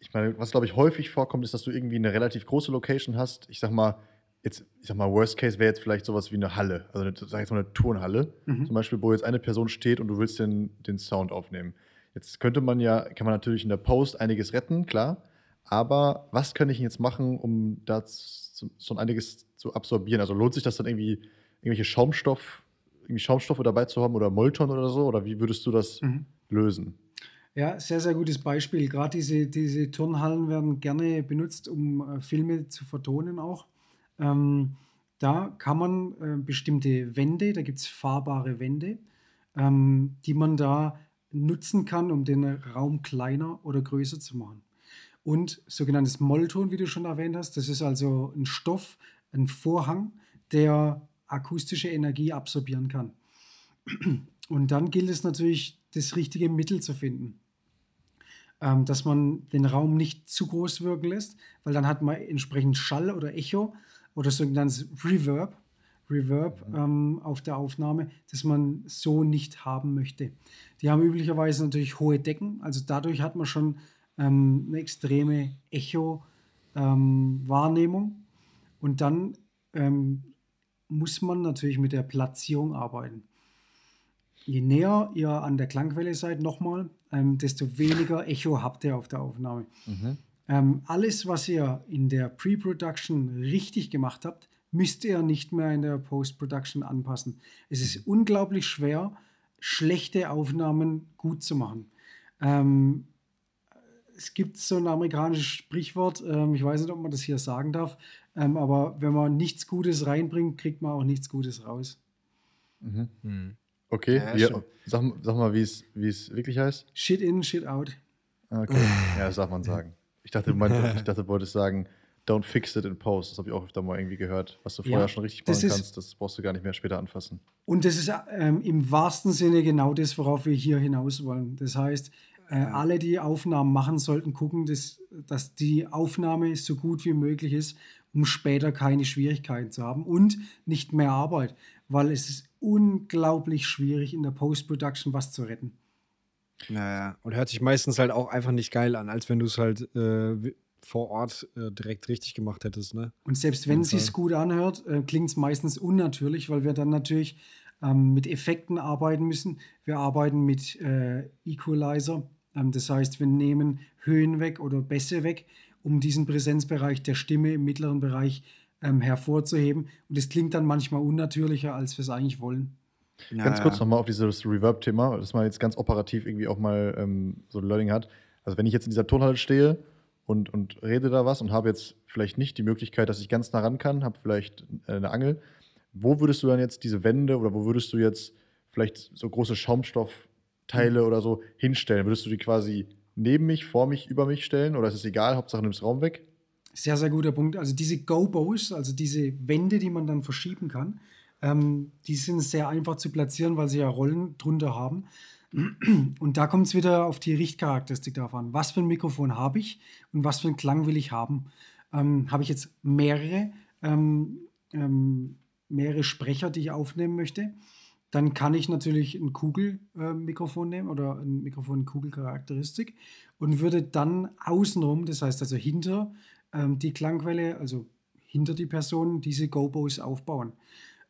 ich meine, was glaube ich häufig vorkommt, ist, dass du irgendwie eine relativ große Location hast. Ich sag mal, jetzt, ich sag mal, Worst Case wäre jetzt vielleicht sowas wie eine Halle, also eine, sag jetzt mal eine Turnhalle, mhm. zum Beispiel, wo jetzt eine Person steht und du willst den, den Sound aufnehmen. Jetzt könnte man ja, kann man natürlich in der Post einiges retten, klar. Aber was könnte ich jetzt machen, um da so einiges zu absorbieren? Also lohnt sich das dann irgendwie, irgendwelche Schaumstoff, irgendwie Schaumstoffe dabei zu haben oder Molton oder so? Oder wie würdest du das mhm. lösen? Ja, sehr, sehr gutes Beispiel. Gerade diese, diese Turnhallen werden gerne benutzt, um äh, Filme zu vertonen auch. Ähm, da kann man äh, bestimmte Wände, da gibt es fahrbare Wände, ähm, die man da nutzen kann, um den Raum kleiner oder größer zu machen. Und sogenanntes Mollton, wie du schon erwähnt hast, das ist also ein Stoff, ein Vorhang, der akustische Energie absorbieren kann. Und dann gilt es natürlich, das richtige Mittel zu finden. Ähm, dass man den Raum nicht zu groß wirken lässt, weil dann hat man entsprechend Schall oder Echo oder sogenanntes Reverb, Reverb mhm. ähm, auf der Aufnahme, das man so nicht haben möchte. Die haben üblicherweise natürlich hohe Decken, also dadurch hat man schon ähm, eine extreme Echo-Wahrnehmung. Ähm, Und dann ähm, muss man natürlich mit der Platzierung arbeiten. Je näher ihr an der Klangquelle seid, nochmal, ähm, desto weniger Echo habt ihr auf der Aufnahme. Mhm. Ähm, alles, was ihr in der Pre-Production richtig gemacht habt, müsst ihr nicht mehr in der Post-Production anpassen. Es ist unglaublich schwer, schlechte Aufnahmen gut zu machen. Ähm, es gibt so ein amerikanisches Sprichwort, ähm, ich weiß nicht, ob man das hier sagen darf, ähm, aber wenn man nichts Gutes reinbringt, kriegt man auch nichts Gutes raus. Mhm. Hm. Okay, ja, ja, sag, sag, mal, wie es wirklich heißt. Shit in, shit out. Okay, ja, das darf man sagen. Ich dachte, du, meinte, ich dachte, du wolltest sagen, don't fix it in post. Das habe ich auch öfter mal irgendwie gehört. Was du vorher ja, schon richtig machen kannst, das brauchst du gar nicht mehr später anfassen. Und das ist ähm, im wahrsten Sinne genau das, worauf wir hier hinaus wollen. Das heißt, äh, alle, die Aufnahmen machen, sollten gucken, dass, dass die Aufnahme so gut wie möglich ist, um später keine Schwierigkeiten zu haben und nicht mehr Arbeit, weil es ist unglaublich schwierig in der Post-Production was zu retten. Naja, und hört sich meistens halt auch einfach nicht geil an, als wenn du es halt äh, vor Ort äh, direkt richtig gemacht hättest. Ne? Und selbst wenn es sich gut anhört, äh, klingt es meistens unnatürlich, weil wir dann natürlich ähm, mit Effekten arbeiten müssen. Wir arbeiten mit äh, Equalizer. Ähm, das heißt, wir nehmen Höhen weg oder Bässe weg, um diesen Präsenzbereich der Stimme im mittleren Bereich ähm, hervorzuheben. Und es klingt dann manchmal unnatürlicher, als wir es eigentlich wollen. Ja, ganz kurz ja. nochmal auf dieses Reverb-Thema, dass man jetzt ganz operativ irgendwie auch mal ähm, so ein Learning hat. Also wenn ich jetzt in dieser Tonhalle stehe und, und rede da was und habe jetzt vielleicht nicht die Möglichkeit, dass ich ganz nah ran kann, habe vielleicht äh, eine Angel, wo würdest du dann jetzt diese Wände oder wo würdest du jetzt vielleicht so große Schaumstoffteile mhm. oder so hinstellen? Würdest du die quasi neben mich, vor mich, über mich stellen oder ist es egal, Hauptsache nimmst Raum weg? Sehr, sehr guter Punkt. Also diese Go-Bows, also diese Wände, die man dann verschieben kann, ähm, die sind sehr einfach zu platzieren, weil sie ja Rollen drunter haben. Und da kommt es wieder auf die Richtcharakteristik darauf an. Was für ein Mikrofon habe ich und was für einen Klang will ich haben? Ähm, habe ich jetzt mehrere, ähm, ähm, mehrere Sprecher, die ich aufnehmen möchte? Dann kann ich natürlich ein Kugelmikrofon äh, nehmen oder ein Mikrofon Kugelcharakteristik und würde dann außenrum, das heißt also hinter ähm, die Klangquelle, also hinter die Person, diese Gobos aufbauen.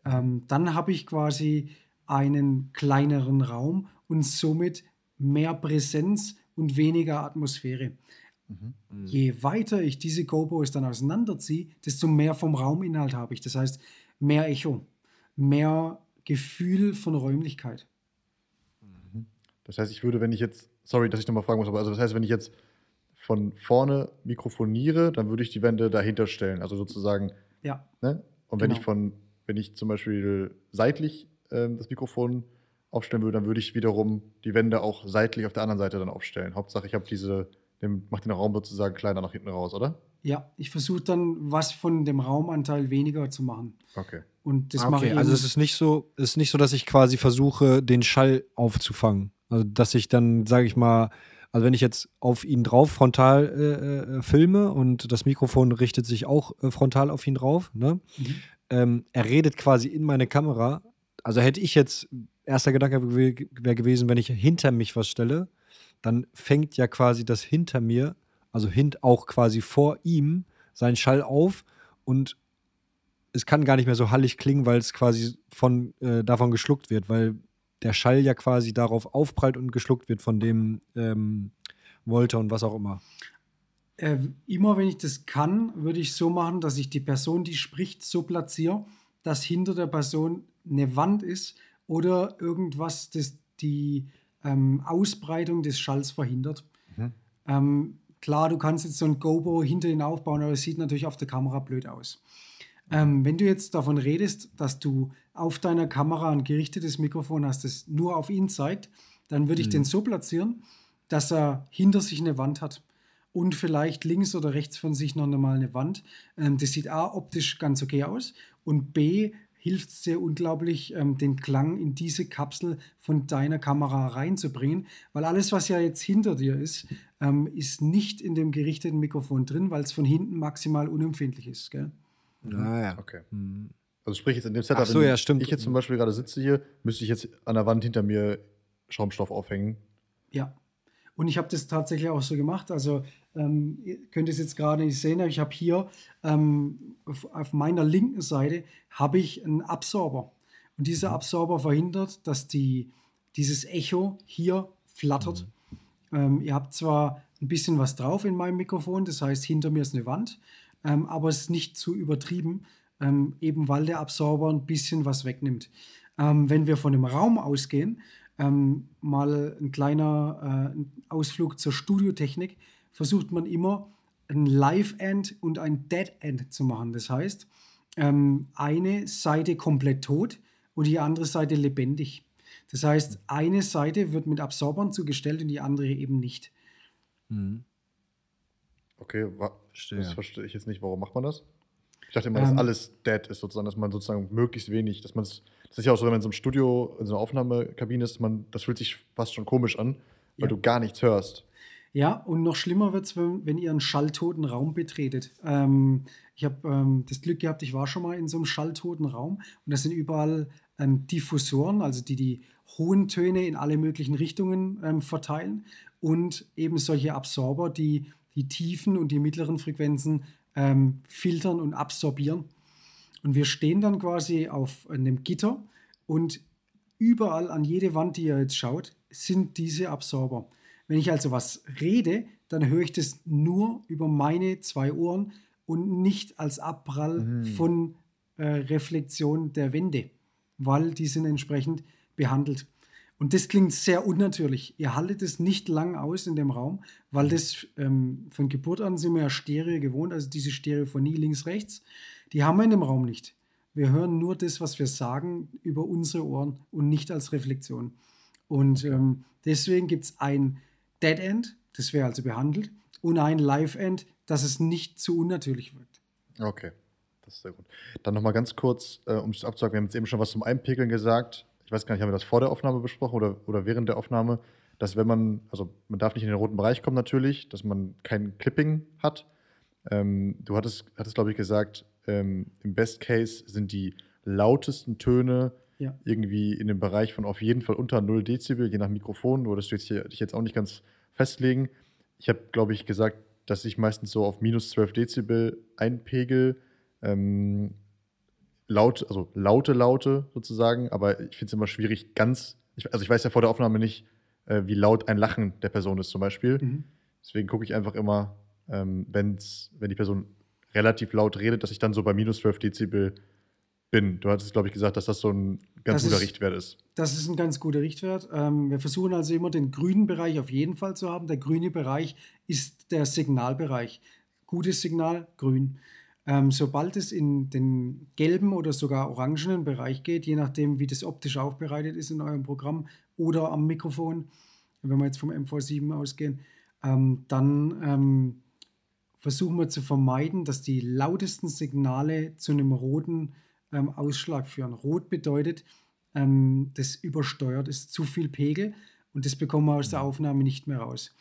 Ähm, dann habe ich quasi einen kleineren Raum und somit mehr Präsenz und weniger Atmosphäre. Mhm. Je weiter ich diese Gobos dann auseinanderziehe, desto mehr vom Rauminhalt habe ich. Das heißt, mehr Echo, mehr Gefühl von Räumlichkeit. Mhm. Das heißt, ich würde, wenn ich jetzt, sorry, dass ich nochmal fragen muss, aber also das heißt, wenn ich jetzt von vorne mikrofoniere, dann würde ich die Wände dahinter stellen. Also sozusagen. Ja. Ne? Und wenn genau. ich von wenn ich zum Beispiel seitlich äh, das Mikrofon aufstellen würde, dann würde ich wiederum die Wände auch seitlich auf der anderen Seite dann aufstellen. Hauptsache, ich habe diese, den, mache den Raum sozusagen kleiner nach hinten raus, oder? Ja, ich versuche dann was von dem Raumanteil weniger zu machen. Okay. Und das okay, mache ich. Also es ist nicht so, es ist nicht so, dass ich quasi versuche, den Schall aufzufangen. Also dass ich dann, sage ich mal, also wenn ich jetzt auf ihn drauf frontal äh, äh, filme und das Mikrofon richtet sich auch äh, frontal auf ihn drauf, ne? Mhm ähm, er redet quasi in meine Kamera. Also hätte ich jetzt, erster Gedanke wäre gewesen, wenn ich hinter mich was stelle, dann fängt ja quasi das hinter mir, also hint auch quasi vor ihm, seinen Schall auf und es kann gar nicht mehr so hallig klingen, weil es quasi von, äh, davon geschluckt wird, weil der Schall ja quasi darauf aufprallt und geschluckt wird von dem ähm, Volta und was auch immer. Äh, immer wenn ich das kann, würde ich so machen, dass ich die Person, die spricht, so platziere, dass hinter der Person eine Wand ist oder irgendwas, das die ähm, Ausbreitung des Schalls verhindert. Mhm. Ähm, klar, du kannst jetzt so ein GoPro hinter ihn aufbauen, aber es sieht natürlich auf der Kamera blöd aus. Ähm, wenn du jetzt davon redest, dass du auf deiner Kamera ein gerichtetes Mikrofon hast, das nur auf ihn zeigt, dann würde ich mhm. den so platzieren, dass er hinter sich eine Wand hat und vielleicht links oder rechts von sich noch einmal eine Wand. Ähm, das sieht A optisch ganz okay aus und B hilft es dir unglaublich, ähm, den Klang in diese Kapsel von deiner Kamera reinzubringen, weil alles, was ja jetzt hinter dir ist, ähm, ist nicht in dem gerichteten Mikrofon drin, weil es von hinten maximal unempfindlich ist. Gell? Ah, ja. Okay. Mhm. Also sprich jetzt in dem Setup, Ach so, ja, stimmt. ich jetzt zum Beispiel gerade sitze hier, müsste ich jetzt an der Wand hinter mir Schaumstoff aufhängen. Ja. Und ich habe das tatsächlich auch so gemacht. Also ähm, ihr könnt es jetzt gerade nicht sehen, aber ich habe hier ähm, auf, auf, meiner linken Seite habe ich einen Absorber. Und dieser mhm. Absorber verhindert, dass die, dieses Echo hier flattert. Mhm. Ähm, ihr habt zwar ein bisschen was drauf in meinem Mikrofon, das heißt, hinter mir ist eine Wand, ähm, aber es ist nicht zu übertrieben, ähm, eben weil der Absorber ein bisschen was wegnimmt. Ähm, wenn wir von einem Raum ausgehen, ähm, mal ein kleiner äh, Ausflug zur Studiotechnik, versucht man immer ein Live-End und ein Dead-End zu machen. Das heißt, ähm, eine Seite komplett tot und die andere Seite lebendig. Das heißt, eine Seite wird mit Absorbern zugestellt und die andere eben nicht. Mhm. Okay, Verstehe. Das verstehe ich jetzt nicht. Warum macht man das? Ich dachte immer, dass ähm, alles dead ist, sozusagen, dass man sozusagen möglichst wenig, dass man es. Das ist ja auch so, wenn man in so einem Studio, in so einer Aufnahmekabine ist, man, das fühlt sich fast schon komisch an, weil ja. du gar nichts hörst. Ja, und noch schlimmer wird es, wenn, wenn, ihr einen schalltoten Raum betretet. Ähm, ich habe ähm, das Glück gehabt, ich war schon mal in so einem schalltoten Raum und da sind überall ähm, Diffusoren, also die die hohen Töne in alle möglichen Richtungen ähm, verteilen und eben solche Absorber, die die tiefen und die mittleren Frequenzen ähm, filtern und absorbieren. Und wir stehen dann quasi auf einem Gitter und überall an jede Wand, die ihr jetzt schaut, sind diese Absorber. Wenn ich also was rede, dann höre ich das nur über meine zwei Ohren und nicht als Abprall mhm. von äh, Reflexion der Wände, weil die sind entsprechend behandelt. Und das klingt sehr unnatürlich. Ihr haltet es nicht lang aus in dem Raum, weil das ähm, von Geburt an sind wir ja Stereo gewohnt, also diese Stereophonie links, rechts, die haben wir in dem Raum nicht. Wir hören nur das, was wir sagen, über unsere Ohren und nicht als Reflexion. Und ähm, deswegen gibt es ein Dead End, das wäre also behandelt, und ein Live End, dass es nicht zu unnatürlich wirkt. Okay, das ist sehr gut. Dann nochmal ganz kurz, äh, um es abzusagen, wir haben jetzt eben schon was zum Einpegeln gesagt ich weiß gar nicht, haben wir das vor der Aufnahme besprochen oder, oder während der Aufnahme, dass wenn man, also man darf nicht in den roten Bereich kommen natürlich, dass man kein Clipping hat. Ähm, du hattest, hattest glaube ich, gesagt, ähm, im Best Case sind die lautesten Töne ja. irgendwie in dem Bereich von auf jeden Fall unter 0 Dezibel, je nach Mikrofon, würdest du jetzt hier, dich jetzt auch nicht ganz festlegen. Ich habe, glaube ich, gesagt, dass ich meistens so auf minus 12 Dezibel einpegel. Ähm, laut, also laute Laute sozusagen, aber ich finde es immer schwierig, ganz, ich, also ich weiß ja vor der Aufnahme nicht, äh, wie laut ein Lachen der Person ist zum Beispiel. Mhm. Deswegen gucke ich einfach immer, ähm, wenn's, wenn die Person relativ laut redet, dass ich dann so bei minus 12 Dezibel bin. Du hattest, glaube ich, gesagt, dass das so ein ganz das guter ist, Richtwert ist. Das ist ein ganz guter Richtwert. Ähm, wir versuchen also immer den grünen Bereich auf jeden Fall zu haben. Der grüne Bereich ist der Signalbereich. Gutes Signal, grün. Ähm, sobald es in den gelben oder sogar orangenen Bereich geht, je nachdem, wie das optisch aufbereitet ist in eurem Programm oder am Mikrofon, wenn wir jetzt vom MV7 ausgehen, ähm, dann ähm, versuchen wir zu vermeiden, dass die lautesten Signale zu einem roten ähm, Ausschlag führen. Rot bedeutet, ähm, das übersteuert, ist zu viel Pegel und das bekommen wir aus der mhm. Aufnahme nicht mehr raus.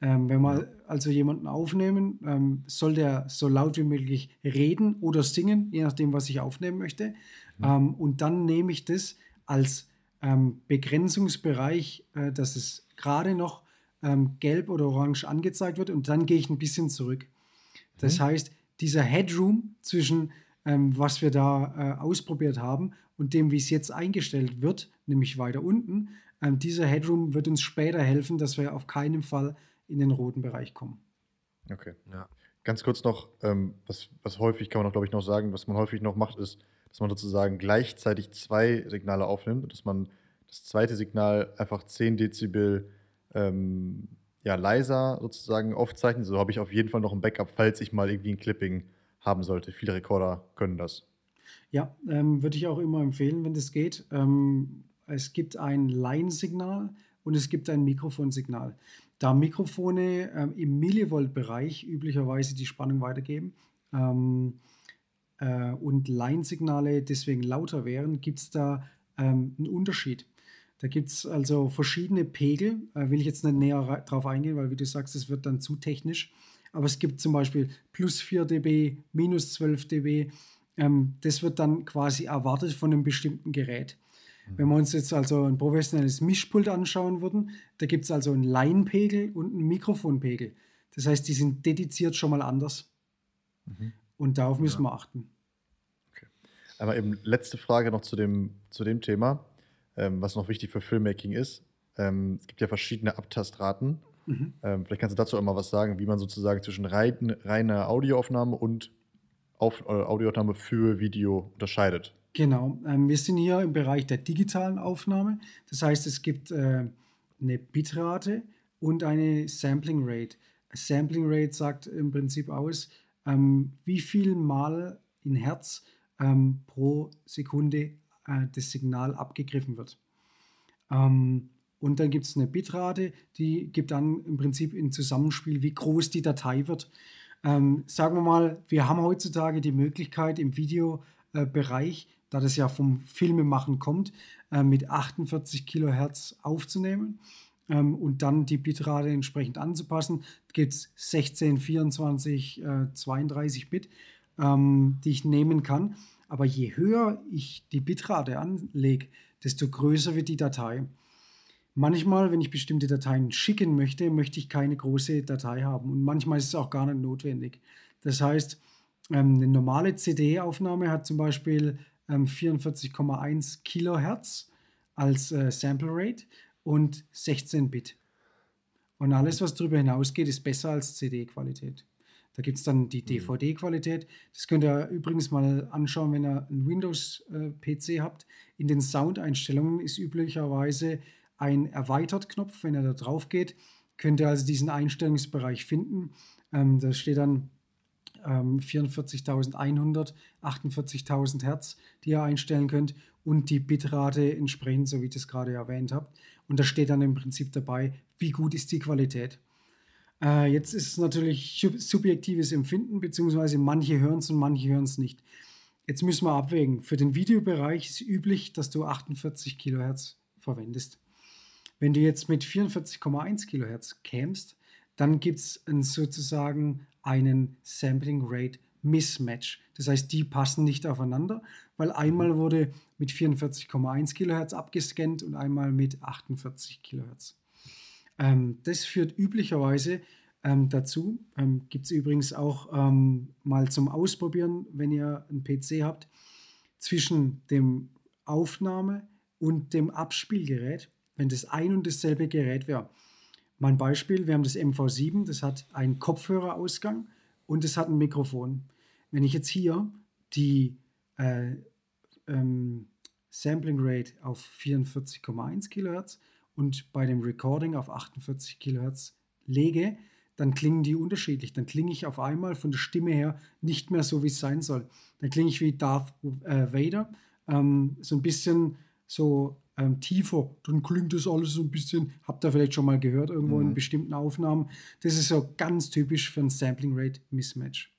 Ähm, wenn wir also jemanden aufnehmen, ähm, soll der so laut wie möglich reden oder singen, je nachdem, was ich aufnehmen möchte. Mhm. Ähm, und dann nehme ich das als ähm, Begrenzungsbereich, äh, dass es gerade noch ähm, gelb oder orange angezeigt wird und dann gehe ich ein bisschen zurück. Das mhm. heißt, dieser Headroom zwischen ähm, was wir da äh, ausprobiert haben und dem, wie es jetzt eingestellt wird, nämlich weiter unten, dieser Headroom wird uns später helfen, dass wir auf keinen Fall in den roten Bereich kommen. Okay. Ja. Ganz kurz noch, ähm, was, was häufig kann man auch, glaube ich, noch sagen, was man häufig noch macht, ist, dass man sozusagen gleichzeitig zwei Signale aufnimmt und dass man das zweite Signal einfach 10 Dezibel ähm, ja, leiser sozusagen aufzeichnet. So habe ich auf jeden Fall noch ein Backup, falls ich mal irgendwie ein Clipping haben sollte. Viele Rekorder können das. Ja, ähm, würde ich auch immer empfehlen, wenn das geht. Ähm, es gibt ein Line-Signal und es gibt ein Mikrofonsignal. Da Mikrofone ähm, im Millivolt-Bereich üblicherweise die Spannung weitergeben ähm, äh, und Line-Signale deswegen lauter wären, gibt es da ähm, einen Unterschied. Da gibt es also verschiedene Pegel, äh, will ich jetzt nicht näher drauf eingehen, weil wie du sagst, es wird dann zu technisch. Aber es gibt zum Beispiel plus 4 dB, minus 12 dB. Ähm, das wird dann quasi erwartet von einem bestimmten Gerät. Wenn wir uns jetzt also ein professionelles Mischpult anschauen würden, da gibt es also einen Laienpegel und einen Mikrofonpegel. Das heißt, die sind dediziert schon mal anders. Mhm. Und darauf müssen ja. wir achten. Okay. Aber eben letzte Frage noch zu dem, zu dem Thema, ähm, was noch wichtig für Filmmaking ist. Ähm, es gibt ja verschiedene Abtastraten. Mhm. Ähm, vielleicht kannst du dazu auch mal was sagen, wie man sozusagen zwischen rein, reiner Audioaufnahme und auf, äh, Audioaufnahme für Video unterscheidet. Genau, ähm, wir sind hier im Bereich der digitalen Aufnahme. Das heißt, es gibt äh, eine Bitrate und eine Sampling Rate. Sampling Rate sagt im Prinzip aus, ähm, wie viel Mal in Hertz ähm, pro Sekunde äh, das Signal abgegriffen wird. Ähm, und dann gibt es eine Bitrate, die gibt dann im Prinzip ein Zusammenspiel, wie groß die Datei wird. Ähm, sagen wir mal, wir haben heutzutage die Möglichkeit im Videobereich, da das ja vom Filmemachen kommt, äh, mit 48 Kilohertz aufzunehmen ähm, und dann die Bitrate entsprechend anzupassen. Gibt es 16, 24, äh, 32 Bit, ähm, die ich nehmen kann. Aber je höher ich die Bitrate anlege, desto größer wird die Datei. Manchmal, wenn ich bestimmte Dateien schicken möchte, möchte ich keine große Datei haben. Und manchmal ist es auch gar nicht notwendig. Das heißt, ähm, eine normale CD-Aufnahme hat zum Beispiel 44,1 ähm, Kilohertz als äh, Sample Rate und 16 Bit. Und alles, was darüber hinausgeht, ist besser als CD-Qualität. Da gibt es dann die DVD-Qualität. Mhm. Das könnt ihr übrigens mal anschauen, wenn ihr einen Windows-PC habt. In den Soundeinstellungen ist üblicherweise ein Erweitert-Knopf. Wenn ihr da drauf geht, könnt ihr also diesen Einstellungsbereich finden. Ähm, da steht dann ähm, 44.100, 48.000 Hertz, die ihr einstellen könnt und die Bitrate entsprechend, so wie ich das gerade erwähnt habe. Und da steht dann im Prinzip dabei, wie gut ist die Qualität. Äh, jetzt ist es natürlich subjektives Empfinden, beziehungsweise manche hören es und manche hören es nicht. Jetzt müssen wir abwägen. Für den Videobereich ist üblich, dass du 48 Kilohertz verwendest. Wenn du jetzt mit 44,1 Kilohertz kämst, dann gibt es sozusagen einen Sampling Rate Mismatch. Das heißt, die passen nicht aufeinander, weil einmal wurde mit 44,1 Kilohertz abgescannt und einmal mit 48 Kilohertz. Ähm, das führt üblicherweise ähm, dazu, ähm, gibt es übrigens auch ähm, mal zum Ausprobieren, wenn ihr einen PC habt, zwischen dem Aufnahme und dem Abspielgerät, wenn das ein und dasselbe Gerät wäre. Mein Beispiel, wir haben das MV7, das hat einen Kopfhörerausgang und es hat ein Mikrofon. Wenn ich jetzt hier die äh, ähm, Sampling Rate auf 44,1 kHz und bei dem Recording auf 48 kHz lege, dann klingen die unterschiedlich. Dann klinge ich auf einmal von der Stimme her nicht mehr so, wie es sein soll. Dann klinge ich wie Darth äh, Vader, ähm, so ein bisschen so ähm, tiefer. Dann klingt das alles so ein bisschen, habt ihr vielleicht schon mal gehört, irgendwo mhm. in bestimmten Aufnahmen. Das ist so ganz typisch für ein Sampling Rate Mismatch.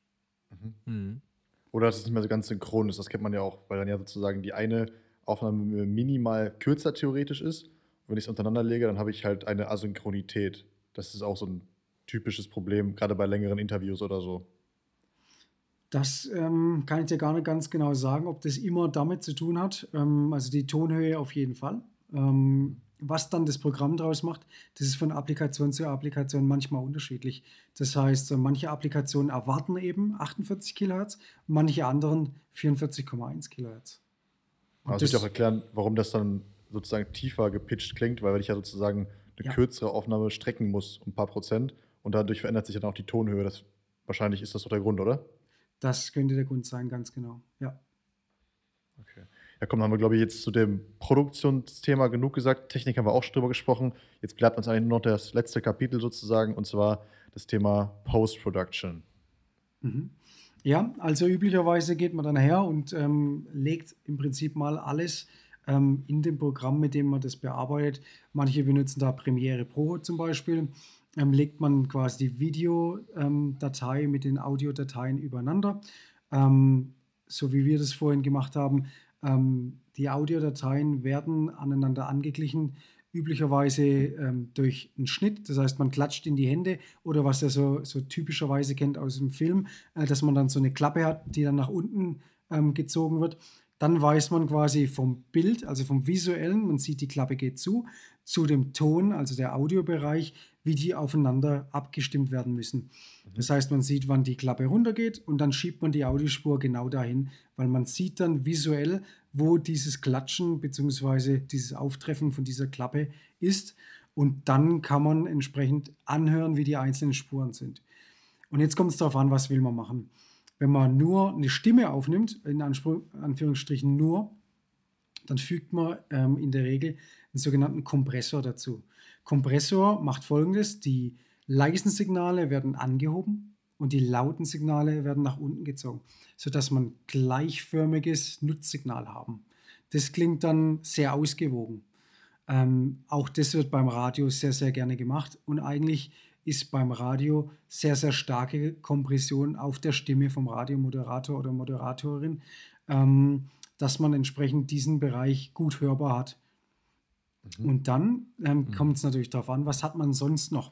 Mhm. Mhm. Oder dass es nicht mehr so ganz synchron ist. Das kennt man ja auch, weil dann ja sozusagen die eine Aufnahme minimal kürzer theoretisch ist wenn ich es untereinander lege, dann habe ich halt eine Asynchronität. Das ist auch so ein typisches Problem, gerade bei längeren Interviews oder so. Das ähm, kann ich dir gar nicht ganz genau sagen, ob das immer damit zu tun hat. Ähm, also die Tonhöhe auf jeden Fall. Ähm, was dann das Programm daraus macht, das ist von Applikation zu Applikation manchmal unterschiedlich. Das heißt, manche Applikationen erwarten eben 48 Kilohertz, manche anderen 44,1 Kilohertz. Also ich auch erklären, warum das dann sozusagen tiefer gepitcht klingt, weil ich ja sozusagen eine ja. kürzere Aufnahme strecken muss, um ein paar Prozent. und dadurch verändert sich dann auch die Tonhöhe. Das, wahrscheinlich ist das doch der Grund, oder? Das könnte der Grund sein, ganz genau, ja. Okay. Ja, komm, haben wir, glaube ich, jetzt zu dem Produktionsthema genug gesagt. Technik haben wir auch schon drüber gesprochen. Jetzt bleibt uns eigentlich nur noch das letzte Kapitel sozusagen, und zwar das Thema Post-Production. Mhm. Ja, also üblicherweise geht man dann her und ähm, legt im Prinzip mal alles ähm, in dem Programm, mit dem man das bearbeitet. Manche benutzen da Premiere Pro zum Beispiel. Ähm, legt man quasi die Videodatei ähm, mit den Audiodateien übereinander, ähm, so wie wir das vorhin gemacht haben. Ähm, die Audiodateien werden aneinander angeglichen üblicherweise ähm, durch einen Schnitt. Das heißt, man klatscht in die Hände oder was er so, so typischerweise kennt aus dem Film, äh, dass man dann so eine Klappe hat, die dann nach unten ähm, gezogen wird. Dann weiß man quasi vom Bild, also vom visuellen, man sieht, die Klappe geht zu, zu dem Ton, also der Audiobereich, wie die aufeinander abgestimmt werden müssen. Mhm. Das heißt, man sieht, wann die Klappe runtergeht und dann schiebt man die Audiospur genau dahin, weil man sieht dann visuell, wo dieses Klatschen bzw. dieses Auftreffen von dieser Klappe ist. Und dann kann man entsprechend anhören, wie die einzelnen Spuren sind. Und jetzt kommt es darauf an, was will man machen. Wenn man nur eine Stimme aufnimmt, in Anführungsstrichen nur, dann fügt man ähm, in der Regel einen sogenannten Kompressor dazu. Kompressor macht folgendes: Die leisen Signale werden angehoben und die lauten Signale werden nach unten gezogen, sodass man gleichförmiges Nutzsignal haben. Das klingt dann sehr ausgewogen. Ähm, auch das wird beim Radio sehr, sehr gerne gemacht und eigentlich ist beim Radio sehr, sehr starke Kompression auf der Stimme vom Radiomoderator oder Moderatorin, ähm, dass man entsprechend diesen Bereich gut hörbar hat. Mhm. Und dann ähm, mhm. kommt es natürlich darauf an, was hat man sonst noch.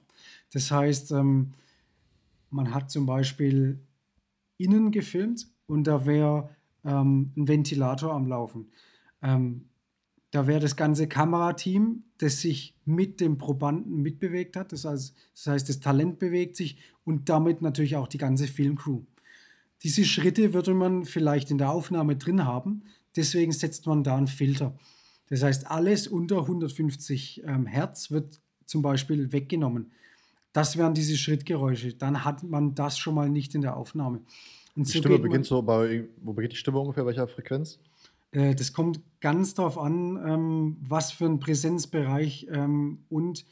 Das heißt, ähm, man hat zum Beispiel innen gefilmt und da wäre ähm, ein Ventilator am Laufen. Ähm, da wäre das ganze Kamerateam, das sich mit dem Probanden mitbewegt hat. Das heißt, das heißt, das Talent bewegt sich und damit natürlich auch die ganze Filmcrew. Diese Schritte würde man vielleicht in der Aufnahme drin haben. Deswegen setzt man da einen Filter. Das heißt, alles unter 150 ähm, Hertz wird zum Beispiel weggenommen. Das wären diese Schrittgeräusche. Dann hat man das schon mal nicht in der Aufnahme. Und die so Stimme beginnt so bei, wo beginnt die Stimme ungefähr, welcher Frequenz? Äh, das kommt ganz darauf an, ähm, was für ein Präsenzbereich ähm, und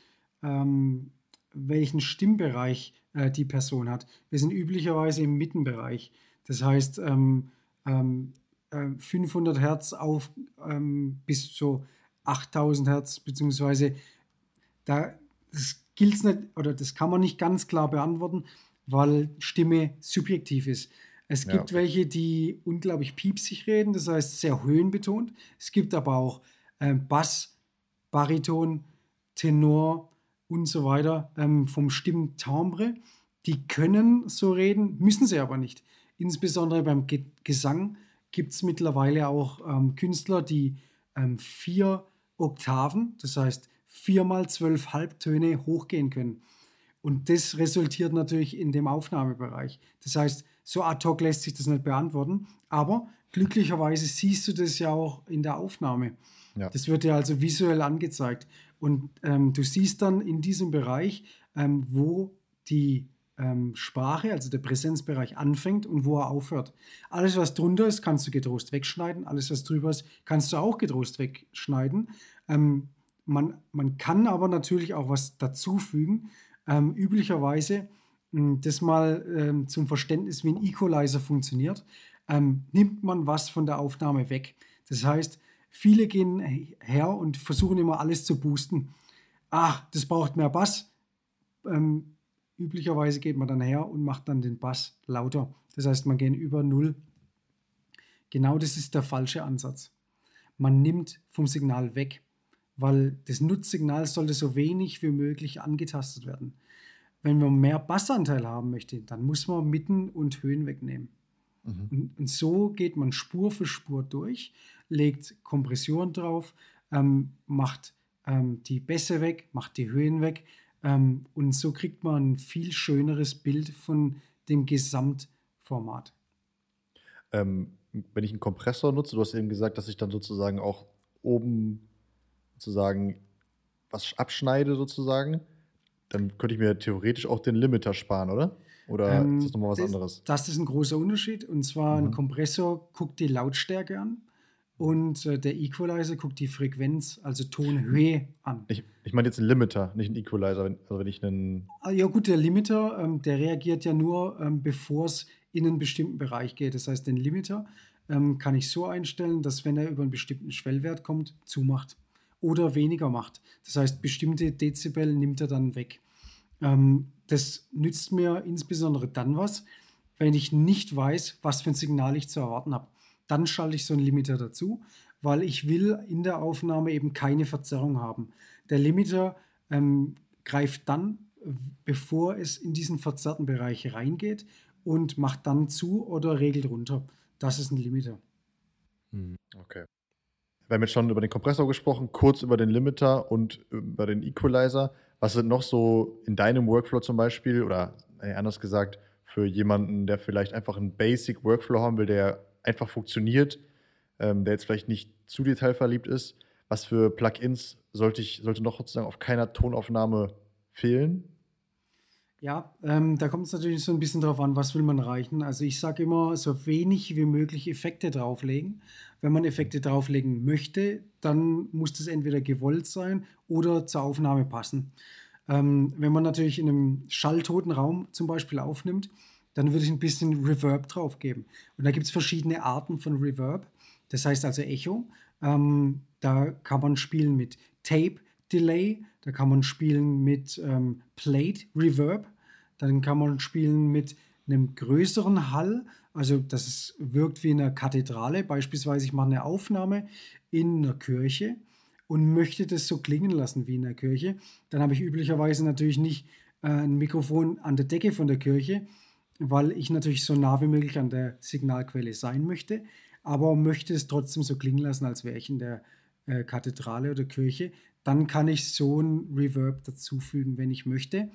ähm, welchen Stimmbereich äh, die Person hat. Wir sind üblicherweise im Mittenbereich. Das heißt, 500 äh, Hertz auf bis so 8000 Hertz, beziehungsweise da gilt nicht oder das kann man nicht ganz klar beantworten, weil Stimme subjektiv ist. Es gibt ja, welche, die unglaublich piepsig reden, das heißt sehr höhenbetont. Es gibt aber auch äh, Bass, Bariton, Tenor und so weiter ähm, vom Stimmtimbre. Die können so reden, müssen sie aber nicht. Insbesondere beim Ge Gesang gibt es mittlerweile auch ähm, Künstler, die ähm, vier Oktaven, das heißt viermal zwölf Halbtöne hochgehen können. Und das resultiert natürlich in dem Aufnahmebereich. Das heißt, so ad hoc lässt sich das nicht beantworten, aber glücklicherweise siehst du das ja auch in der Aufnahme. Ja. Das wird dir also visuell angezeigt. Und ähm, du siehst dann in diesem Bereich, ähm, wo die ähm, Sprache, also der Präsenzbereich anfängt und wo er aufhört. Alles, was drunter ist, kannst du getrost wegschneiden. Alles, was drüber ist, kannst du auch getrost wegschneiden. Ähm, man, man kann aber natürlich auch was dazufügen. Ähm, üblicherweise das mal ähm, zum Verständnis, wie ein Equalizer funktioniert, ähm, nimmt man was von der Aufnahme weg. Das heißt, viele gehen her und versuchen immer alles zu boosten. Ach, das braucht mehr Bass. Ähm, üblicherweise geht man dann her und macht dann den Bass lauter. Das heißt, man geht über Null. Genau das ist der falsche Ansatz. Man nimmt vom Signal weg, weil das Nutzsignal sollte so wenig wie möglich angetastet werden. Wenn man mehr Bassanteil haben möchte, dann muss man Mitten und Höhen wegnehmen. Mhm. Und, und, so geht man Spur für Spur durch, legt Kompression drauf, ähm, macht ähm, die Bässe weg, macht die Höhen weg. Ähm, und so kriegt man ein viel schöneres Bild von dem Gesamtformat. Ähm, wenn ich einen Kompressor nutze, du hast eben gesagt, dass ich dann sozusagen auch oben sozusagen was abschneide sozusagen dann könnte ich mir theoretisch auch den Limiter sparen, oder? Oder ähm, ist das nochmal was das, anderes? Das ist ein großer Unterschied. Und zwar mhm. ein Kompressor guckt die Lautstärke an und äh, der Equalizer guckt die Frequenz, also Tonhöhe an. Ich, ich meine jetzt einen Limiter, nicht einen Equalizer. Also wenn ich einen. Ah, ja, gut, der Limiter, ähm, der reagiert ja nur, ähm, bevor es in einen bestimmten Bereich geht. Das heißt, den Limiter ähm, kann ich so einstellen, dass wenn er über einen bestimmten Schwellwert kommt, zumacht oder weniger macht. Das heißt, bestimmte Dezibel nimmt er dann weg. Ähm, das nützt mir insbesondere dann was, wenn ich nicht weiß, was für ein Signal ich zu erwarten habe. Dann schalte ich so einen Limiter dazu, weil ich will in der Aufnahme eben keine Verzerrung haben. Der Limiter ähm, greift dann, bevor es in diesen verzerrten Bereich reingeht und macht dann zu oder regelt runter. Das ist ein Limiter. Hm, okay. Wir haben jetzt schon über den Kompressor gesprochen, kurz über den Limiter und über den Equalizer. Was sind noch so in deinem Workflow zum Beispiel oder anders gesagt für jemanden, der vielleicht einfach einen Basic Workflow haben will, der einfach funktioniert, ähm, der jetzt vielleicht nicht zu detailverliebt ist? Was für Plugins sollte ich sollte noch sozusagen auf keiner Tonaufnahme fehlen? Ja, ähm, da kommt es natürlich so ein bisschen drauf an, was will man erreichen. Also ich sage immer, so wenig wie möglich Effekte drauflegen. Wenn man Effekte drauflegen möchte, dann muss das entweder gewollt sein oder zur Aufnahme passen. Ähm, wenn man natürlich in einem schalltoten Raum zum Beispiel aufnimmt, dann würde ich ein bisschen Reverb draufgeben. Und da gibt es verschiedene Arten von Reverb. Das heißt also Echo. Ähm, da kann man spielen mit Tape Delay, da kann man spielen mit ähm, Plate Reverb. Dann kann man spielen mit einem größeren Hall, also dass es wirkt wie in einer Kathedrale. Beispielsweise, ich mache eine Aufnahme in einer Kirche und möchte das so klingen lassen wie in der Kirche. Dann habe ich üblicherweise natürlich nicht äh, ein Mikrofon an der Decke von der Kirche, weil ich natürlich so nah wie möglich an der Signalquelle sein möchte, aber möchte es trotzdem so klingen lassen, als wäre ich in der äh, Kathedrale oder Kirche. Dann kann ich so ein Reverb dazufügen, wenn ich möchte.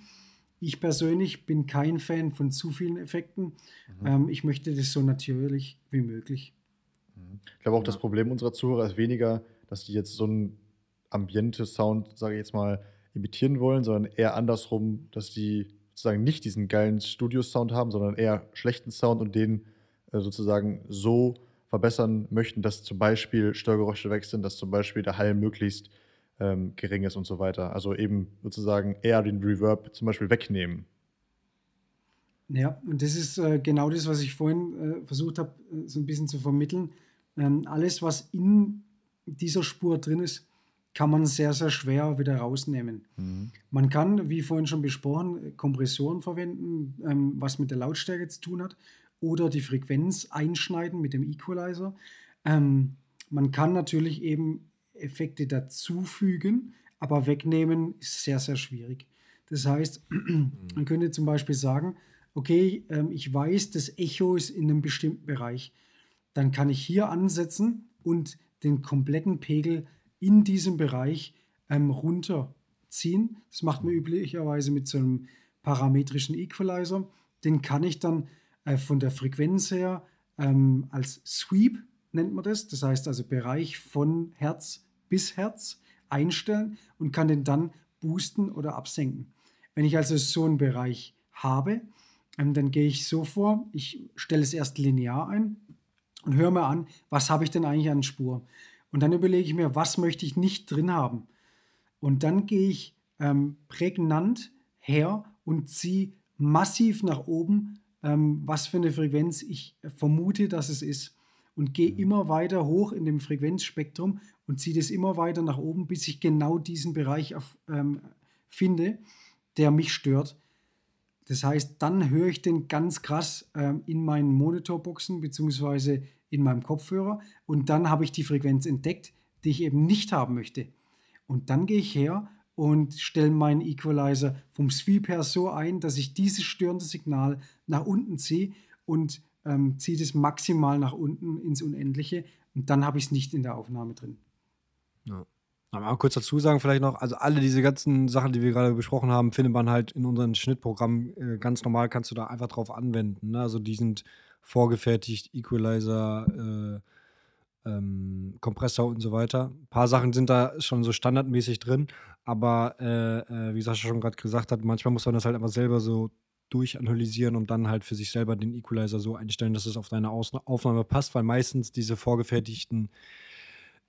Ich persönlich bin kein Fan von zu vielen Effekten. Mhm. Ähm, ich möchte das so natürlich wie möglich. Mhm. Ich glaube auch, das Problem unserer Zuhörer ist weniger, dass die jetzt so einen Ambiente-Sound, sage ich jetzt mal, imitieren wollen, sondern eher andersrum, dass die sozusagen nicht diesen geilen Studio-Sound haben, sondern eher schlechten Sound und den äh, sozusagen so verbessern möchten, dass zum Beispiel Störgeräusche weg sind, dass zum Beispiel der Hall möglichst ähm, gering ist und so weiter. Also eben sozusagen eher den Reverb zum Beispiel wegnehmen. Ja, und das ist äh, genau das, was ich vorhin äh, versucht habe, äh, so ein bisschen zu vermitteln. Ähm, alles, was in dieser Spur drin ist, kann man sehr, sehr schwer wieder rausnehmen. Mhm. Man kann, wie vorhin schon besprochen, Kompressoren verwenden, ähm, was mit der Lautstärke zu tun hat, oder die Frequenz einschneiden mit dem Equalizer. Ähm, man kann natürlich eben Effekte dazufügen, aber wegnehmen ist sehr, sehr schwierig. Das heißt, man könnte zum Beispiel sagen, okay, ähm, ich weiß, das Echo ist in einem bestimmten Bereich. Dann kann ich hier ansetzen und den kompletten Pegel in diesem Bereich ähm, runterziehen. Das macht man üblicherweise mit so einem parametrischen Equalizer. Den kann ich dann äh, von der Frequenz her ähm, als Sweep nennt man das. Das heißt also Bereich von Herz bis Herz einstellen und kann den dann boosten oder absenken. Wenn ich also so einen Bereich habe, ähm, dann gehe ich so vor, ich stelle es erst linear ein und höre mir an, was habe ich denn eigentlich an Spur. Und dann überlege ich mir, was möchte ich nicht drin haben. Und dann gehe ich ähm, prägnant her und ziehe massiv nach oben, ähm, was für eine Frequenz ich vermute, dass es ist. Und gehe mhm. immer weiter hoch in dem Frequenzspektrum und ziehe das immer weiter nach oben, bis ich genau diesen Bereich auf, ähm, finde, der mich stört. Das heißt, dann höre ich den ganz krass ähm, in meinen Monitorboxen bzw in meinem Kopfhörer und dann habe ich die Frequenz entdeckt, die ich eben nicht haben möchte. Und dann gehe ich her und stelle meinen Equalizer vom Sweep her so ein, dass ich dieses störende Signal nach unten ziehe und ähm, ziehe das maximal nach unten ins Unendliche und dann habe ich es nicht in der Aufnahme drin. Ja. Aber kurz dazu sagen vielleicht noch, also alle diese ganzen Sachen, die wir gerade besprochen haben, findet man halt in unserem Schnittprogramm äh, ganz normal, kannst du da einfach drauf anwenden. Ne? Also die sind vorgefertigt, Equalizer, ähm, Kompressor und so weiter. Ein paar Sachen sind da schon so standardmäßig drin, aber äh, äh, wie Sascha schon gerade gesagt hat, manchmal muss man das halt einfach selber so durchanalysieren und dann halt für sich selber den Equalizer so einstellen, dass es auf deine Aus Aufnahme passt, weil meistens diese vorgefertigten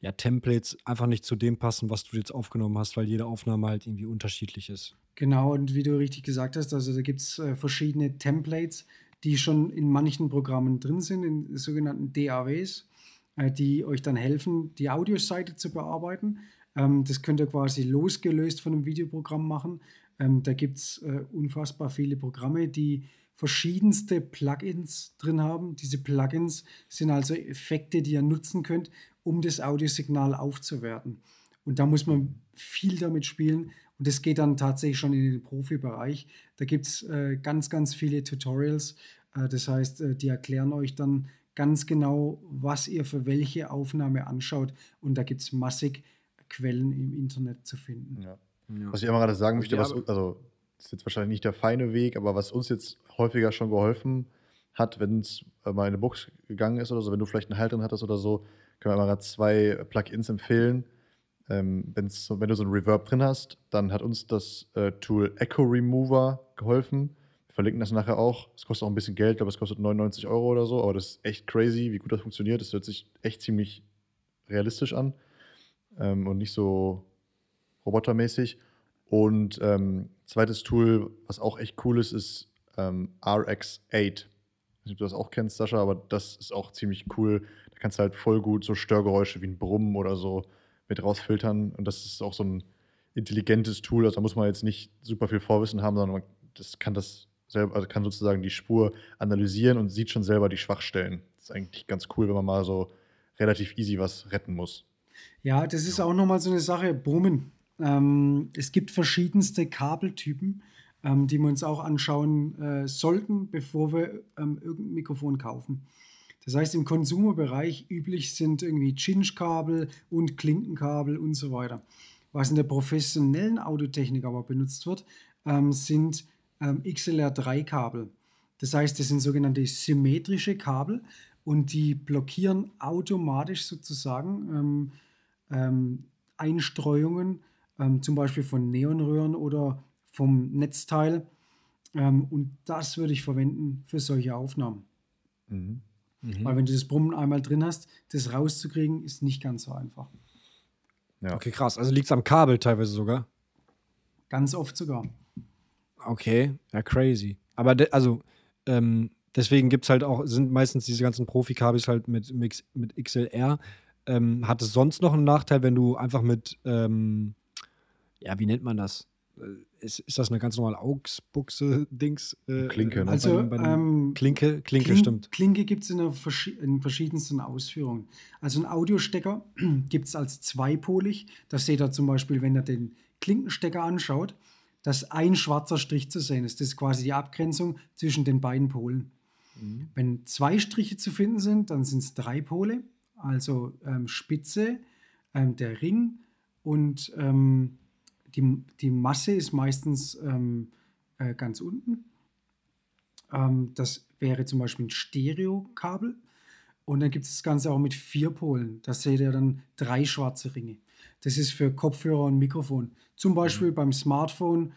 ja, Templates einfach nicht zu dem passen, was du jetzt aufgenommen hast, weil jede Aufnahme halt irgendwie unterschiedlich ist. Genau, und wie du richtig gesagt hast, also da gibt es äh, verschiedene Templates, die schon in manchen Programmen drin sind, in sogenannten DAWs, äh, die euch dann helfen, die Audioseite zu bearbeiten. Ähm, das könnt ihr quasi losgelöst von einem Videoprogramm machen. Ähm, da gibt es äh, unfassbar viele Programme, die verschiedenste Plugins drin haben. Diese Plugins sind also Effekte, die ihr nutzen könnt, um das Audiosignal aufzuwerten. Und da muss man viel damit spielen. Und das geht dann tatsächlich schon in den Profibereich. Da gibt es äh, ganz, ganz viele Tutorials. Äh, das heißt, äh, die erklären euch dann ganz genau, was ihr für welche Aufnahme anschaut. Und da gibt es massig Quellen im Internet zu finden. Ja. Ja. Was ich immer gerade sagen möchte, was, also das ist jetzt wahrscheinlich nicht der feine Weg, aber was uns jetzt häufiger schon geholfen hat, wenn es mal in eine Box gegangen ist oder so, wenn du vielleicht einen Halt drin hattest oder so, können wir mal zwei Plugins empfehlen. Ähm, wenn du so ein Reverb drin hast, dann hat uns das äh, Tool Echo Remover geholfen. Wir verlinken das nachher auch. Es kostet auch ein bisschen Geld, ich glaube, es kostet 99 Euro oder so, aber das ist echt crazy, wie gut das funktioniert. Das hört sich echt ziemlich realistisch an ähm, und nicht so robotermäßig. Und ähm, zweites Tool, was auch echt cool ist, ist ähm, RX8. Ich weiß nicht, ob du das auch kennst, Sascha, aber das ist auch ziemlich cool. Da kannst du halt voll gut so Störgeräusche wie ein Brummen oder so mit rausfiltern. Und das ist auch so ein intelligentes Tool. Also da muss man jetzt nicht super viel Vorwissen haben, sondern man das kann das selber, also kann sozusagen die Spur analysieren und sieht schon selber die Schwachstellen. Das ist eigentlich ganz cool, wenn man mal so relativ easy was retten muss. Ja, das ist auch nochmal so eine Sache. Brummen. Ähm, es gibt verschiedenste Kabeltypen, ähm, die wir uns auch anschauen äh, sollten, bevor wir ähm, irgendein Mikrofon kaufen. Das heißt, im Konsumerbereich üblich sind irgendwie Chinch-Kabel und Klinkenkabel und so weiter. Was in der professionellen Autotechnik aber benutzt wird, ähm, sind ähm, XLR3-Kabel. Das heißt, das sind sogenannte symmetrische Kabel und die blockieren automatisch sozusagen ähm, ähm Einstreuungen ähm, zum Beispiel von Neonröhren oder vom Netzteil. Ähm, und das würde ich verwenden für solche Aufnahmen. Mhm. Mhm. Weil wenn du das Brummen einmal drin hast, das rauszukriegen, ist nicht ganz so einfach. Ja. Okay, krass. Also liegt es am Kabel teilweise sogar? Ganz oft sogar. Okay, ja, crazy. Aber de, also, ähm, deswegen gibt es halt auch, sind meistens diese ganzen Profikabels halt mit, mit, mit XLR. Ähm, hat es sonst noch einen Nachteil, wenn du einfach mit ähm, ja, wie nennt man das? Äh, ist, ist das eine ganz normale Augsbuchse-Dings? Äh, Klinke, ne? Also, bei, bei ähm, Klinke, Klinke, Klin stimmt. Klinke gibt es in, in, verschiedensten Ausführungen. Also, ein Audiostecker gibt es als zweipolig. Das seht ihr zum Beispiel, wenn ihr den Klinkenstecker anschaut, dass ein schwarzer Strich zu sehen ist. Das ist quasi die Abgrenzung zwischen den beiden Polen. Mhm. Wenn zwei Striche zu finden sind, dann sind es drei Pole, also ähm, Spitze, ähm, der Ring und ähm, die, die Masse ist meistens ähm, äh, ganz unten. Ähm, das wäre zum Beispiel ein Stereokabel. Und dann gibt es das Ganze auch mit vier Polen. Da seht ihr dann drei schwarze Ringe. Das ist für Kopfhörer und Mikrofon. Zum Beispiel mhm. beim Smartphone.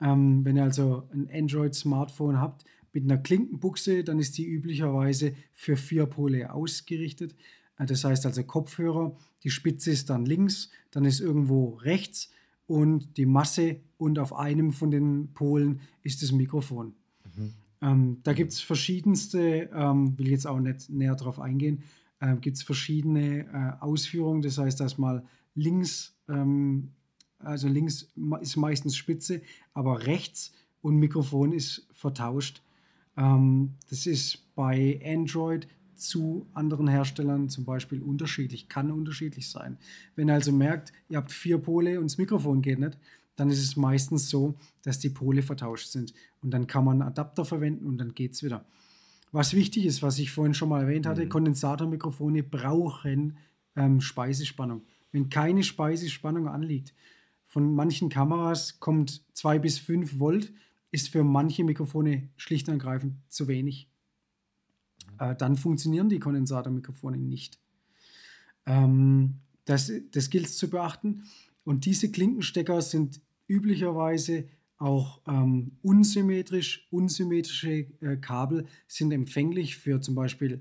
Ähm, wenn ihr also ein Android-Smartphone habt mit einer Klinkenbuchse, dann ist die üblicherweise für vier Pole ausgerichtet. Äh, das heißt also Kopfhörer, die Spitze ist dann links, dann ist irgendwo rechts und die Masse und auf einem von den Polen ist das Mikrofon. Mhm. Ähm, da gibt es verschiedenste, ähm, will jetzt auch nicht näher darauf eingehen, äh, gibt es verschiedene äh, Ausführungen. Das heißt, dass mal links, ähm, also links ist meistens Spitze, aber rechts und Mikrofon ist vertauscht. Ähm, das ist bei Android zu anderen Herstellern zum Beispiel unterschiedlich, kann unterschiedlich sein. Wenn ihr also merkt, ihr habt vier Pole und das Mikrofon geht nicht, dann ist es meistens so, dass die Pole vertauscht sind. Und dann kann man einen Adapter verwenden und dann geht es wieder. Was wichtig ist, was ich vorhin schon mal erwähnt hatte, mhm. Kondensatormikrofone brauchen ähm, Speisespannung. Wenn keine Speisespannung anliegt, von manchen Kameras kommt 2 bis 5 Volt, ist für manche Mikrofone schlicht und ergreifend zu wenig äh, dann funktionieren die Kondensatormikrofone nicht. Ähm, das, das gilt es zu beachten. Und diese Klinkenstecker sind üblicherweise auch ähm, unsymmetrisch. Unsymmetrische äh, Kabel sind empfänglich für zum Beispiel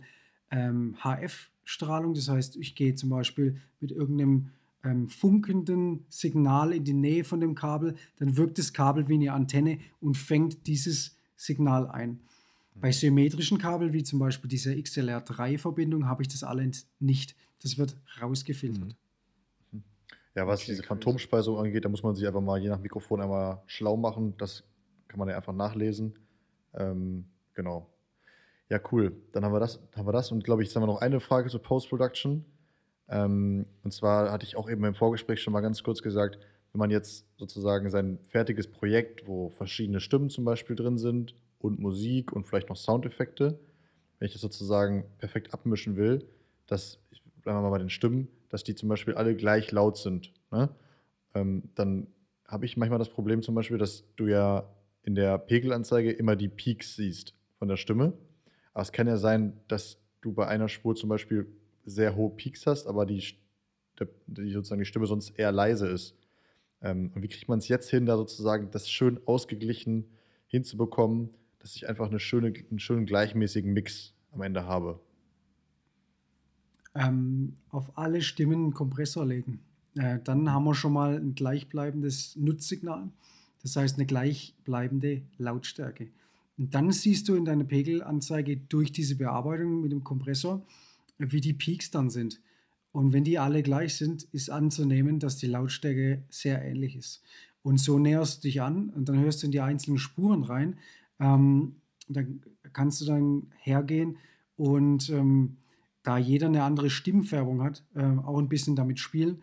ähm, HF-Strahlung. Das heißt, ich gehe zum Beispiel mit irgendeinem ähm, funkenden Signal in die Nähe von dem Kabel, dann wirkt das Kabel wie eine Antenne und fängt dieses Signal ein. Bei symmetrischen Kabeln, wie zum Beispiel dieser XLR3-Verbindung, habe ich das alles nicht. Das wird rausgefiltert. Mhm. Ja, was okay, diese Phantomspeisung angeht, da muss man sich einfach mal je nach Mikrofon einmal schlau machen. Das kann man ja einfach nachlesen. Ähm, genau. Ja, cool. Dann haben wir das, haben wir das. Und glaube ich, jetzt haben wir noch eine Frage zur Post-Production. Ähm, und zwar hatte ich auch eben im Vorgespräch schon mal ganz kurz gesagt, wenn man jetzt sozusagen sein fertiges Projekt, wo verschiedene Stimmen zum Beispiel drin sind und Musik und vielleicht noch Soundeffekte, wenn ich das sozusagen perfekt abmischen will, dass, bleiben wir mal bei den Stimmen, dass die zum Beispiel alle gleich laut sind, ne? ähm, dann habe ich manchmal das Problem zum Beispiel, dass du ja in der Pegelanzeige immer die Peaks siehst von der Stimme. Aber es kann ja sein, dass du bei einer Spur zum Beispiel sehr hohe Peaks hast, aber die, die sozusagen die Stimme sonst eher leise ist. Ähm, und wie kriegt man es jetzt hin, da sozusagen das schön ausgeglichen hinzubekommen, dass ich einfach eine schöne, einen schönen gleichmäßigen Mix am Ende habe? Ähm, auf alle Stimmen einen Kompressor legen. Äh, dann haben wir schon mal ein gleichbleibendes Nutzsignal. Das heißt eine gleichbleibende Lautstärke. Und dann siehst du in deiner Pegelanzeige durch diese Bearbeitung mit dem Kompressor, wie die Peaks dann sind. Und wenn die alle gleich sind, ist anzunehmen, dass die Lautstärke sehr ähnlich ist. Und so näherst du dich an und dann hörst du in die einzelnen Spuren rein. Ähm, dann kannst du dann hergehen und ähm, da jeder eine andere Stimmfärbung hat, äh, auch ein bisschen damit spielen.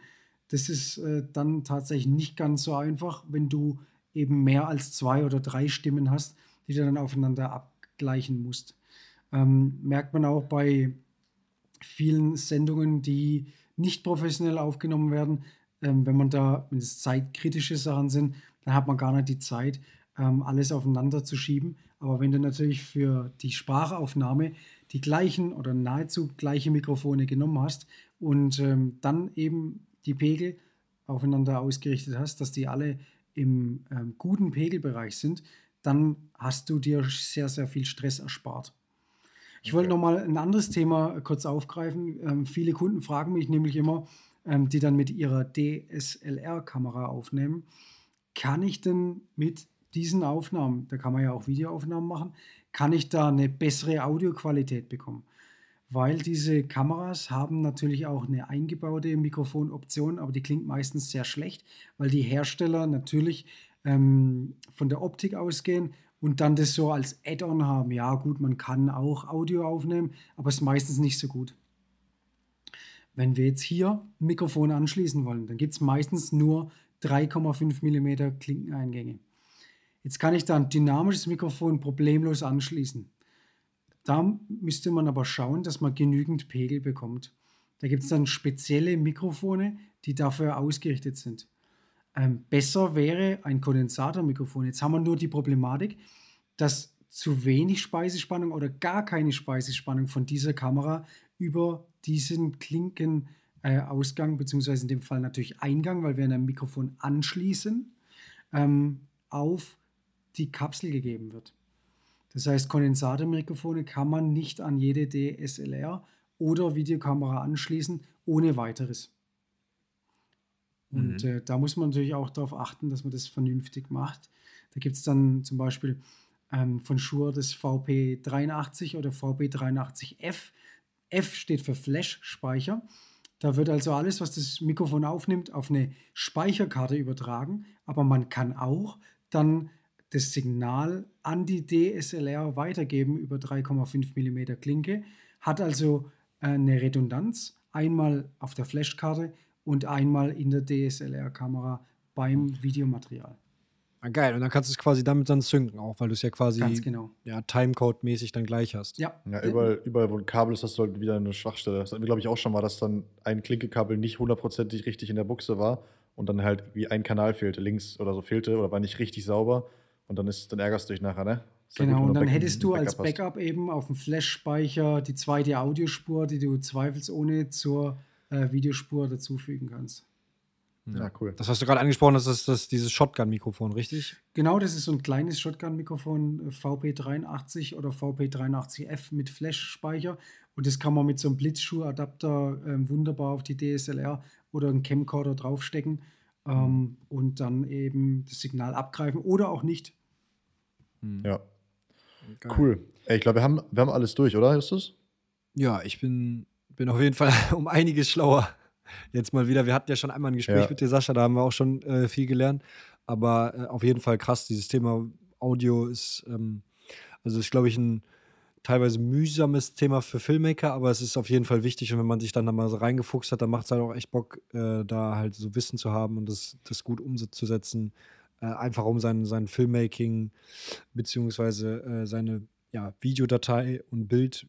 Das ist äh, dann tatsächlich nicht ganz so einfach, wenn du eben mehr als zwei oder drei Stimmen hast, die du dann aufeinander abgleichen musst. Ähm, merkt man auch bei vielen Sendungen, die nicht professionell aufgenommen werden. Ähm, wenn man da, wenn es zeitkritische Sachen sind, dann hat man gar nicht die Zeit, ähm, alles aufeinander zu schieben. Aber wenn du natürlich für die Sprachaufnahme die gleichen oder nahezu gleiche Mikrofone genommen hast und ähm, dann eben die Pegel aufeinander ausgerichtet hast, dass die alle im ähm, guten Pegelbereich sind, dann hast du dir sehr, sehr viel Stress erspart. Ich wollte noch mal ein anderes Thema kurz aufgreifen. Ähm, viele Kunden fragen mich nämlich immer, ähm, die dann mit ihrer DSLR-Kamera aufnehmen, kann ich denn mit diesen Aufnahmen, da kann man ja auch Videoaufnahmen machen, kann ich da eine bessere Audioqualität bekommen? Weil diese Kameras haben natürlich auch eine eingebaute Mikrofonoption, aber die klingt meistens sehr schlecht, weil die Hersteller natürlich ähm, von der Optik ausgehen und dann das so als Add-on haben. Ja, gut, man kann auch Audio aufnehmen, aber es ist meistens nicht so gut. Wenn wir jetzt hier Mikrofon anschließen wollen, dann gibt es meistens nur 3,5 mm Klinkeneingänge. Jetzt kann ich da ein dynamisches Mikrofon problemlos anschließen. Da müsste man aber schauen, dass man genügend Pegel bekommt. Da gibt es dann spezielle Mikrofone, die dafür ausgerichtet sind. Ähm, besser wäre ein Kondensatormikrofon. Jetzt haben wir nur die Problematik, dass zu wenig Speisespannung oder gar keine Speisespannung von dieser Kamera über diesen Klinkenausgang, äh, beziehungsweise in dem Fall natürlich Eingang, weil wir ein Mikrofon anschließen, ähm, auf die Kapsel gegeben wird. Das heißt, Kondensatormikrofone kann man nicht an jede DSLR oder Videokamera anschließen, ohne weiteres. Und mhm. äh, da muss man natürlich auch darauf achten, dass man das vernünftig macht. Da gibt es dann zum Beispiel ähm, von Shure das VP83 oder VP83F. F steht für Flash-Speicher. Da wird also alles, was das Mikrofon aufnimmt, auf eine Speicherkarte übertragen. Aber man kann auch dann das Signal an die DSLR weitergeben über 3,5 mm Klinke. Hat also äh, eine Redundanz. Einmal auf der Flashkarte und einmal in der DSLR-Kamera beim Videomaterial. Ah, geil, und dann kannst du es quasi damit dann synken auch, weil du es ja quasi genau. ja, Timecode-mäßig dann gleich hast. Ja. ja überall, überall, wo ein Kabel ist, hast du halt wieder eine Schwachstelle. Das hatten wir, glaube ich, auch schon mal, dass dann ein Klinkekabel nicht hundertprozentig richtig in der Buchse war und dann halt wie ein Kanal fehlte, links oder so fehlte oder war nicht richtig sauber. Und dann, ist, dann ärgerst du dich nachher, ne? Genau, und dann Back hättest du als Backup hast. eben auf dem Flash-Speicher die zweite Audiospur, die du zweifelsohne zur äh, Videospur dazufügen kannst. Ja, cool. Das hast du gerade angesprochen, das ist das, dieses Shotgun-Mikrofon, richtig? Genau, das ist so ein kleines Shotgun-Mikrofon, VP83 oder VP83F mit Flash-Speicher. Und das kann man mit so einem Blitzschuh-Adapter äh, wunderbar auf die DSLR oder einen Camcorder draufstecken ähm, und dann eben das Signal abgreifen oder auch nicht. Hm. Ja. Geil. Cool. Ey, ich glaube, wir haben, wir haben alles durch, oder, Justus? Ja, ich bin, bin auf jeden Fall um einiges schlauer. Jetzt mal wieder. Wir hatten ja schon einmal ein Gespräch ja. mit dir, Sascha, da haben wir auch schon äh, viel gelernt. Aber äh, auf jeden Fall krass, dieses Thema Audio ist, ähm, also ist, glaube ich, ein teilweise mühsames Thema für Filmmaker, aber es ist auf jeden Fall wichtig. Und wenn man sich dann da mal so reingefuchst hat, dann macht es halt auch echt Bock, äh, da halt so Wissen zu haben und das, das gut umzusetzen. Äh, einfach um sein, sein Filmmaking beziehungsweise äh, seine ja, Videodatei und Bild,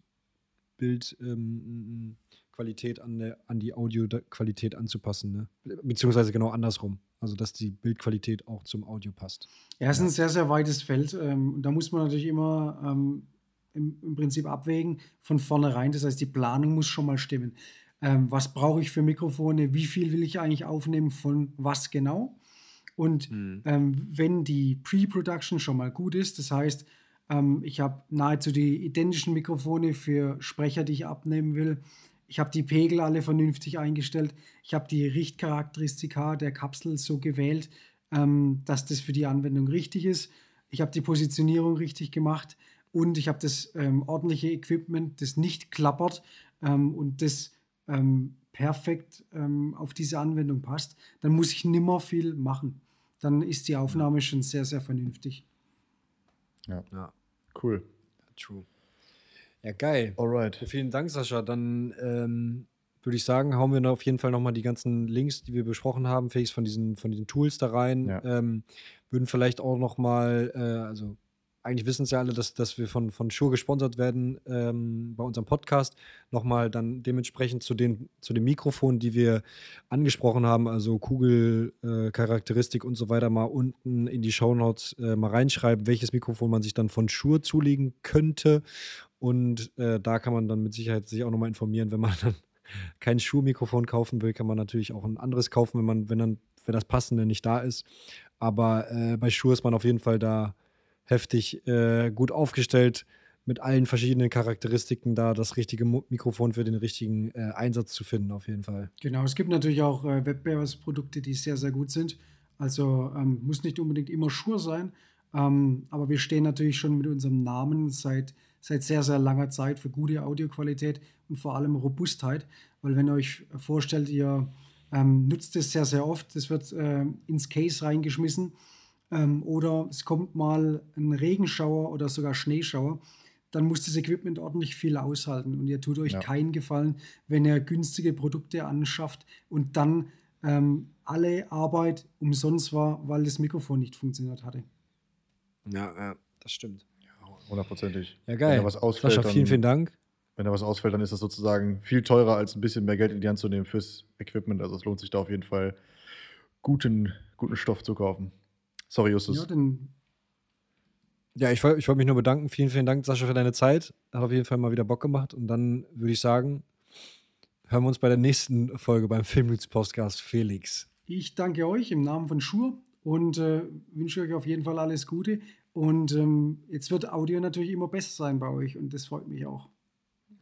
Bild ähm, Qualität an, der, an die Audioqualität anzupassen. Ne? Beziehungsweise genau andersrum. Also, dass die Bildqualität auch zum Audio passt. Ja, es ist ein sehr, sehr weites Feld. Ähm, da muss man natürlich immer ähm, im, im, Prinzip abwägen von vornherein. Das heißt, die Planung muss schon mal stimmen. Ähm, was brauche ich für Mikrofone? Wie viel will ich eigentlich aufnehmen? Von was genau? Und mhm. ähm, wenn die Pre-Production schon mal gut ist, das heißt, ähm, ich habe nahezu die identischen Mikrofone für Sprecher, die ich abnehmen will. Ich habe die Pegel alle vernünftig eingestellt. Ich habe die Richtcharakteristika der Kapsel so gewählt, ähm, dass das für die Anwendung richtig ist. Ich habe die Positionierung richtig gemacht und ich habe das ähm, ordentliche Equipment, das nicht klappert ähm, und das ähm, perfekt ähm, auf diese Anwendung passt. Dann muss ich nimmer viel machen. Dann ist die Aufnahme schon sehr, sehr vernünftig. Ja, ja. cool. True. Ja, geil. Alright. Vielen Dank, Sascha. Dann ähm, würde ich sagen, hauen wir auf jeden Fall nochmal die ganzen Links, die wir besprochen haben, Fakes von diesen, von diesen Tools da rein. Ja. Ähm, würden vielleicht auch nochmal, äh, also eigentlich wissen es ja alle, dass, dass wir von, von Shure gesponsert werden ähm, bei unserem Podcast. Nochmal dann dementsprechend zu den, zu den Mikrofonen, die wir angesprochen haben, also Kugelcharakteristik äh, und so weiter, mal unten in die Shownotes äh, mal reinschreiben, welches Mikrofon man sich dann von Shure zulegen könnte. Und äh, da kann man dann mit Sicherheit sich auch nochmal informieren, wenn man dann kein Schuhmikrofon kaufen will, kann man natürlich auch ein anderes kaufen, wenn man, wenn dann, wenn das passende nicht da ist. Aber äh, bei Schuhe ist man auf jeden Fall da heftig äh, gut aufgestellt mit allen verschiedenen Charakteristiken da das richtige Mikrofon für den richtigen äh, Einsatz zu finden, auf jeden Fall. Genau, es gibt natürlich auch äh, Wettbewerbsprodukte, die sehr, sehr gut sind. Also ähm, muss nicht unbedingt immer Schuhe sein, ähm, aber wir stehen natürlich schon mit unserem Namen seit, seit sehr, sehr langer Zeit für gute Audioqualität und vor allem Robustheit. Weil wenn ihr euch vorstellt, ihr ähm, nutzt es sehr, sehr oft, es wird äh, ins Case reingeschmissen ähm, oder es kommt mal ein Regenschauer oder sogar Schneeschauer, dann muss das Equipment ordentlich viel aushalten. Und ihr tut euch ja. keinen Gefallen, wenn ihr günstige Produkte anschafft und dann ähm, alle Arbeit umsonst war, weil das Mikrofon nicht funktioniert hatte. Ja, ja das stimmt. Hundertprozentig. Ja, geil. Wenn da was ausfällt, Sascha, vielen, vielen Dank. Wenn da was ausfällt, dann ist das sozusagen viel teurer, als ein bisschen mehr Geld in die Hand zu nehmen fürs Equipment. Also es lohnt sich da auf jeden Fall, guten, guten Stoff zu kaufen. Sorry, Justus. Ja, ja, ich, ich wollte mich nur bedanken. Vielen, vielen Dank, Sascha, für deine Zeit. Hat auf jeden Fall mal wieder Bock gemacht. Und dann würde ich sagen, hören wir uns bei der nächsten Folge beim Filmroots Podcast Felix. Ich danke euch im Namen von Schur und äh, wünsche euch auf jeden Fall alles Gute. Und ähm, jetzt wird Audio natürlich immer besser sein bei euch und das freut mich auch.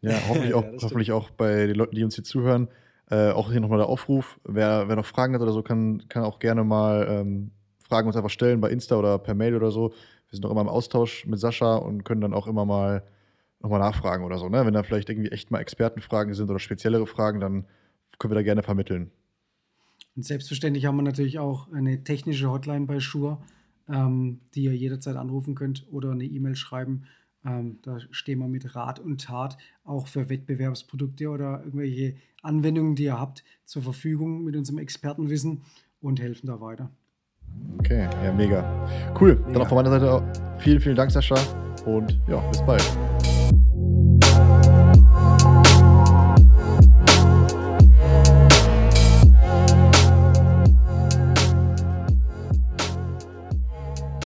Ja, hoffentlich auch, ja, hoffentlich auch bei den Leuten, die uns hier zuhören. Äh, auch hier nochmal der Aufruf. Wer, wer noch Fragen hat oder so, kann, kann auch gerne mal ähm, Fragen uns einfach stellen bei Insta oder per Mail oder so. Wir sind auch immer im Austausch mit Sascha und können dann auch immer mal nochmal nachfragen oder so. Ne? Wenn da vielleicht irgendwie echt mal Expertenfragen sind oder speziellere Fragen, dann können wir da gerne vermitteln. Und selbstverständlich haben wir natürlich auch eine technische Hotline bei Shure, ähm, die ihr jederzeit anrufen könnt oder eine E-Mail schreiben. Ähm, da stehen wir mit Rat und Tat auch für Wettbewerbsprodukte oder irgendwelche Anwendungen, die ihr habt, zur Verfügung mit unserem Expertenwissen und helfen da weiter. Okay, ja, mega. Cool. Mega. Dann auch von meiner Seite vielen, vielen Dank, Sascha. Und ja, bis bald.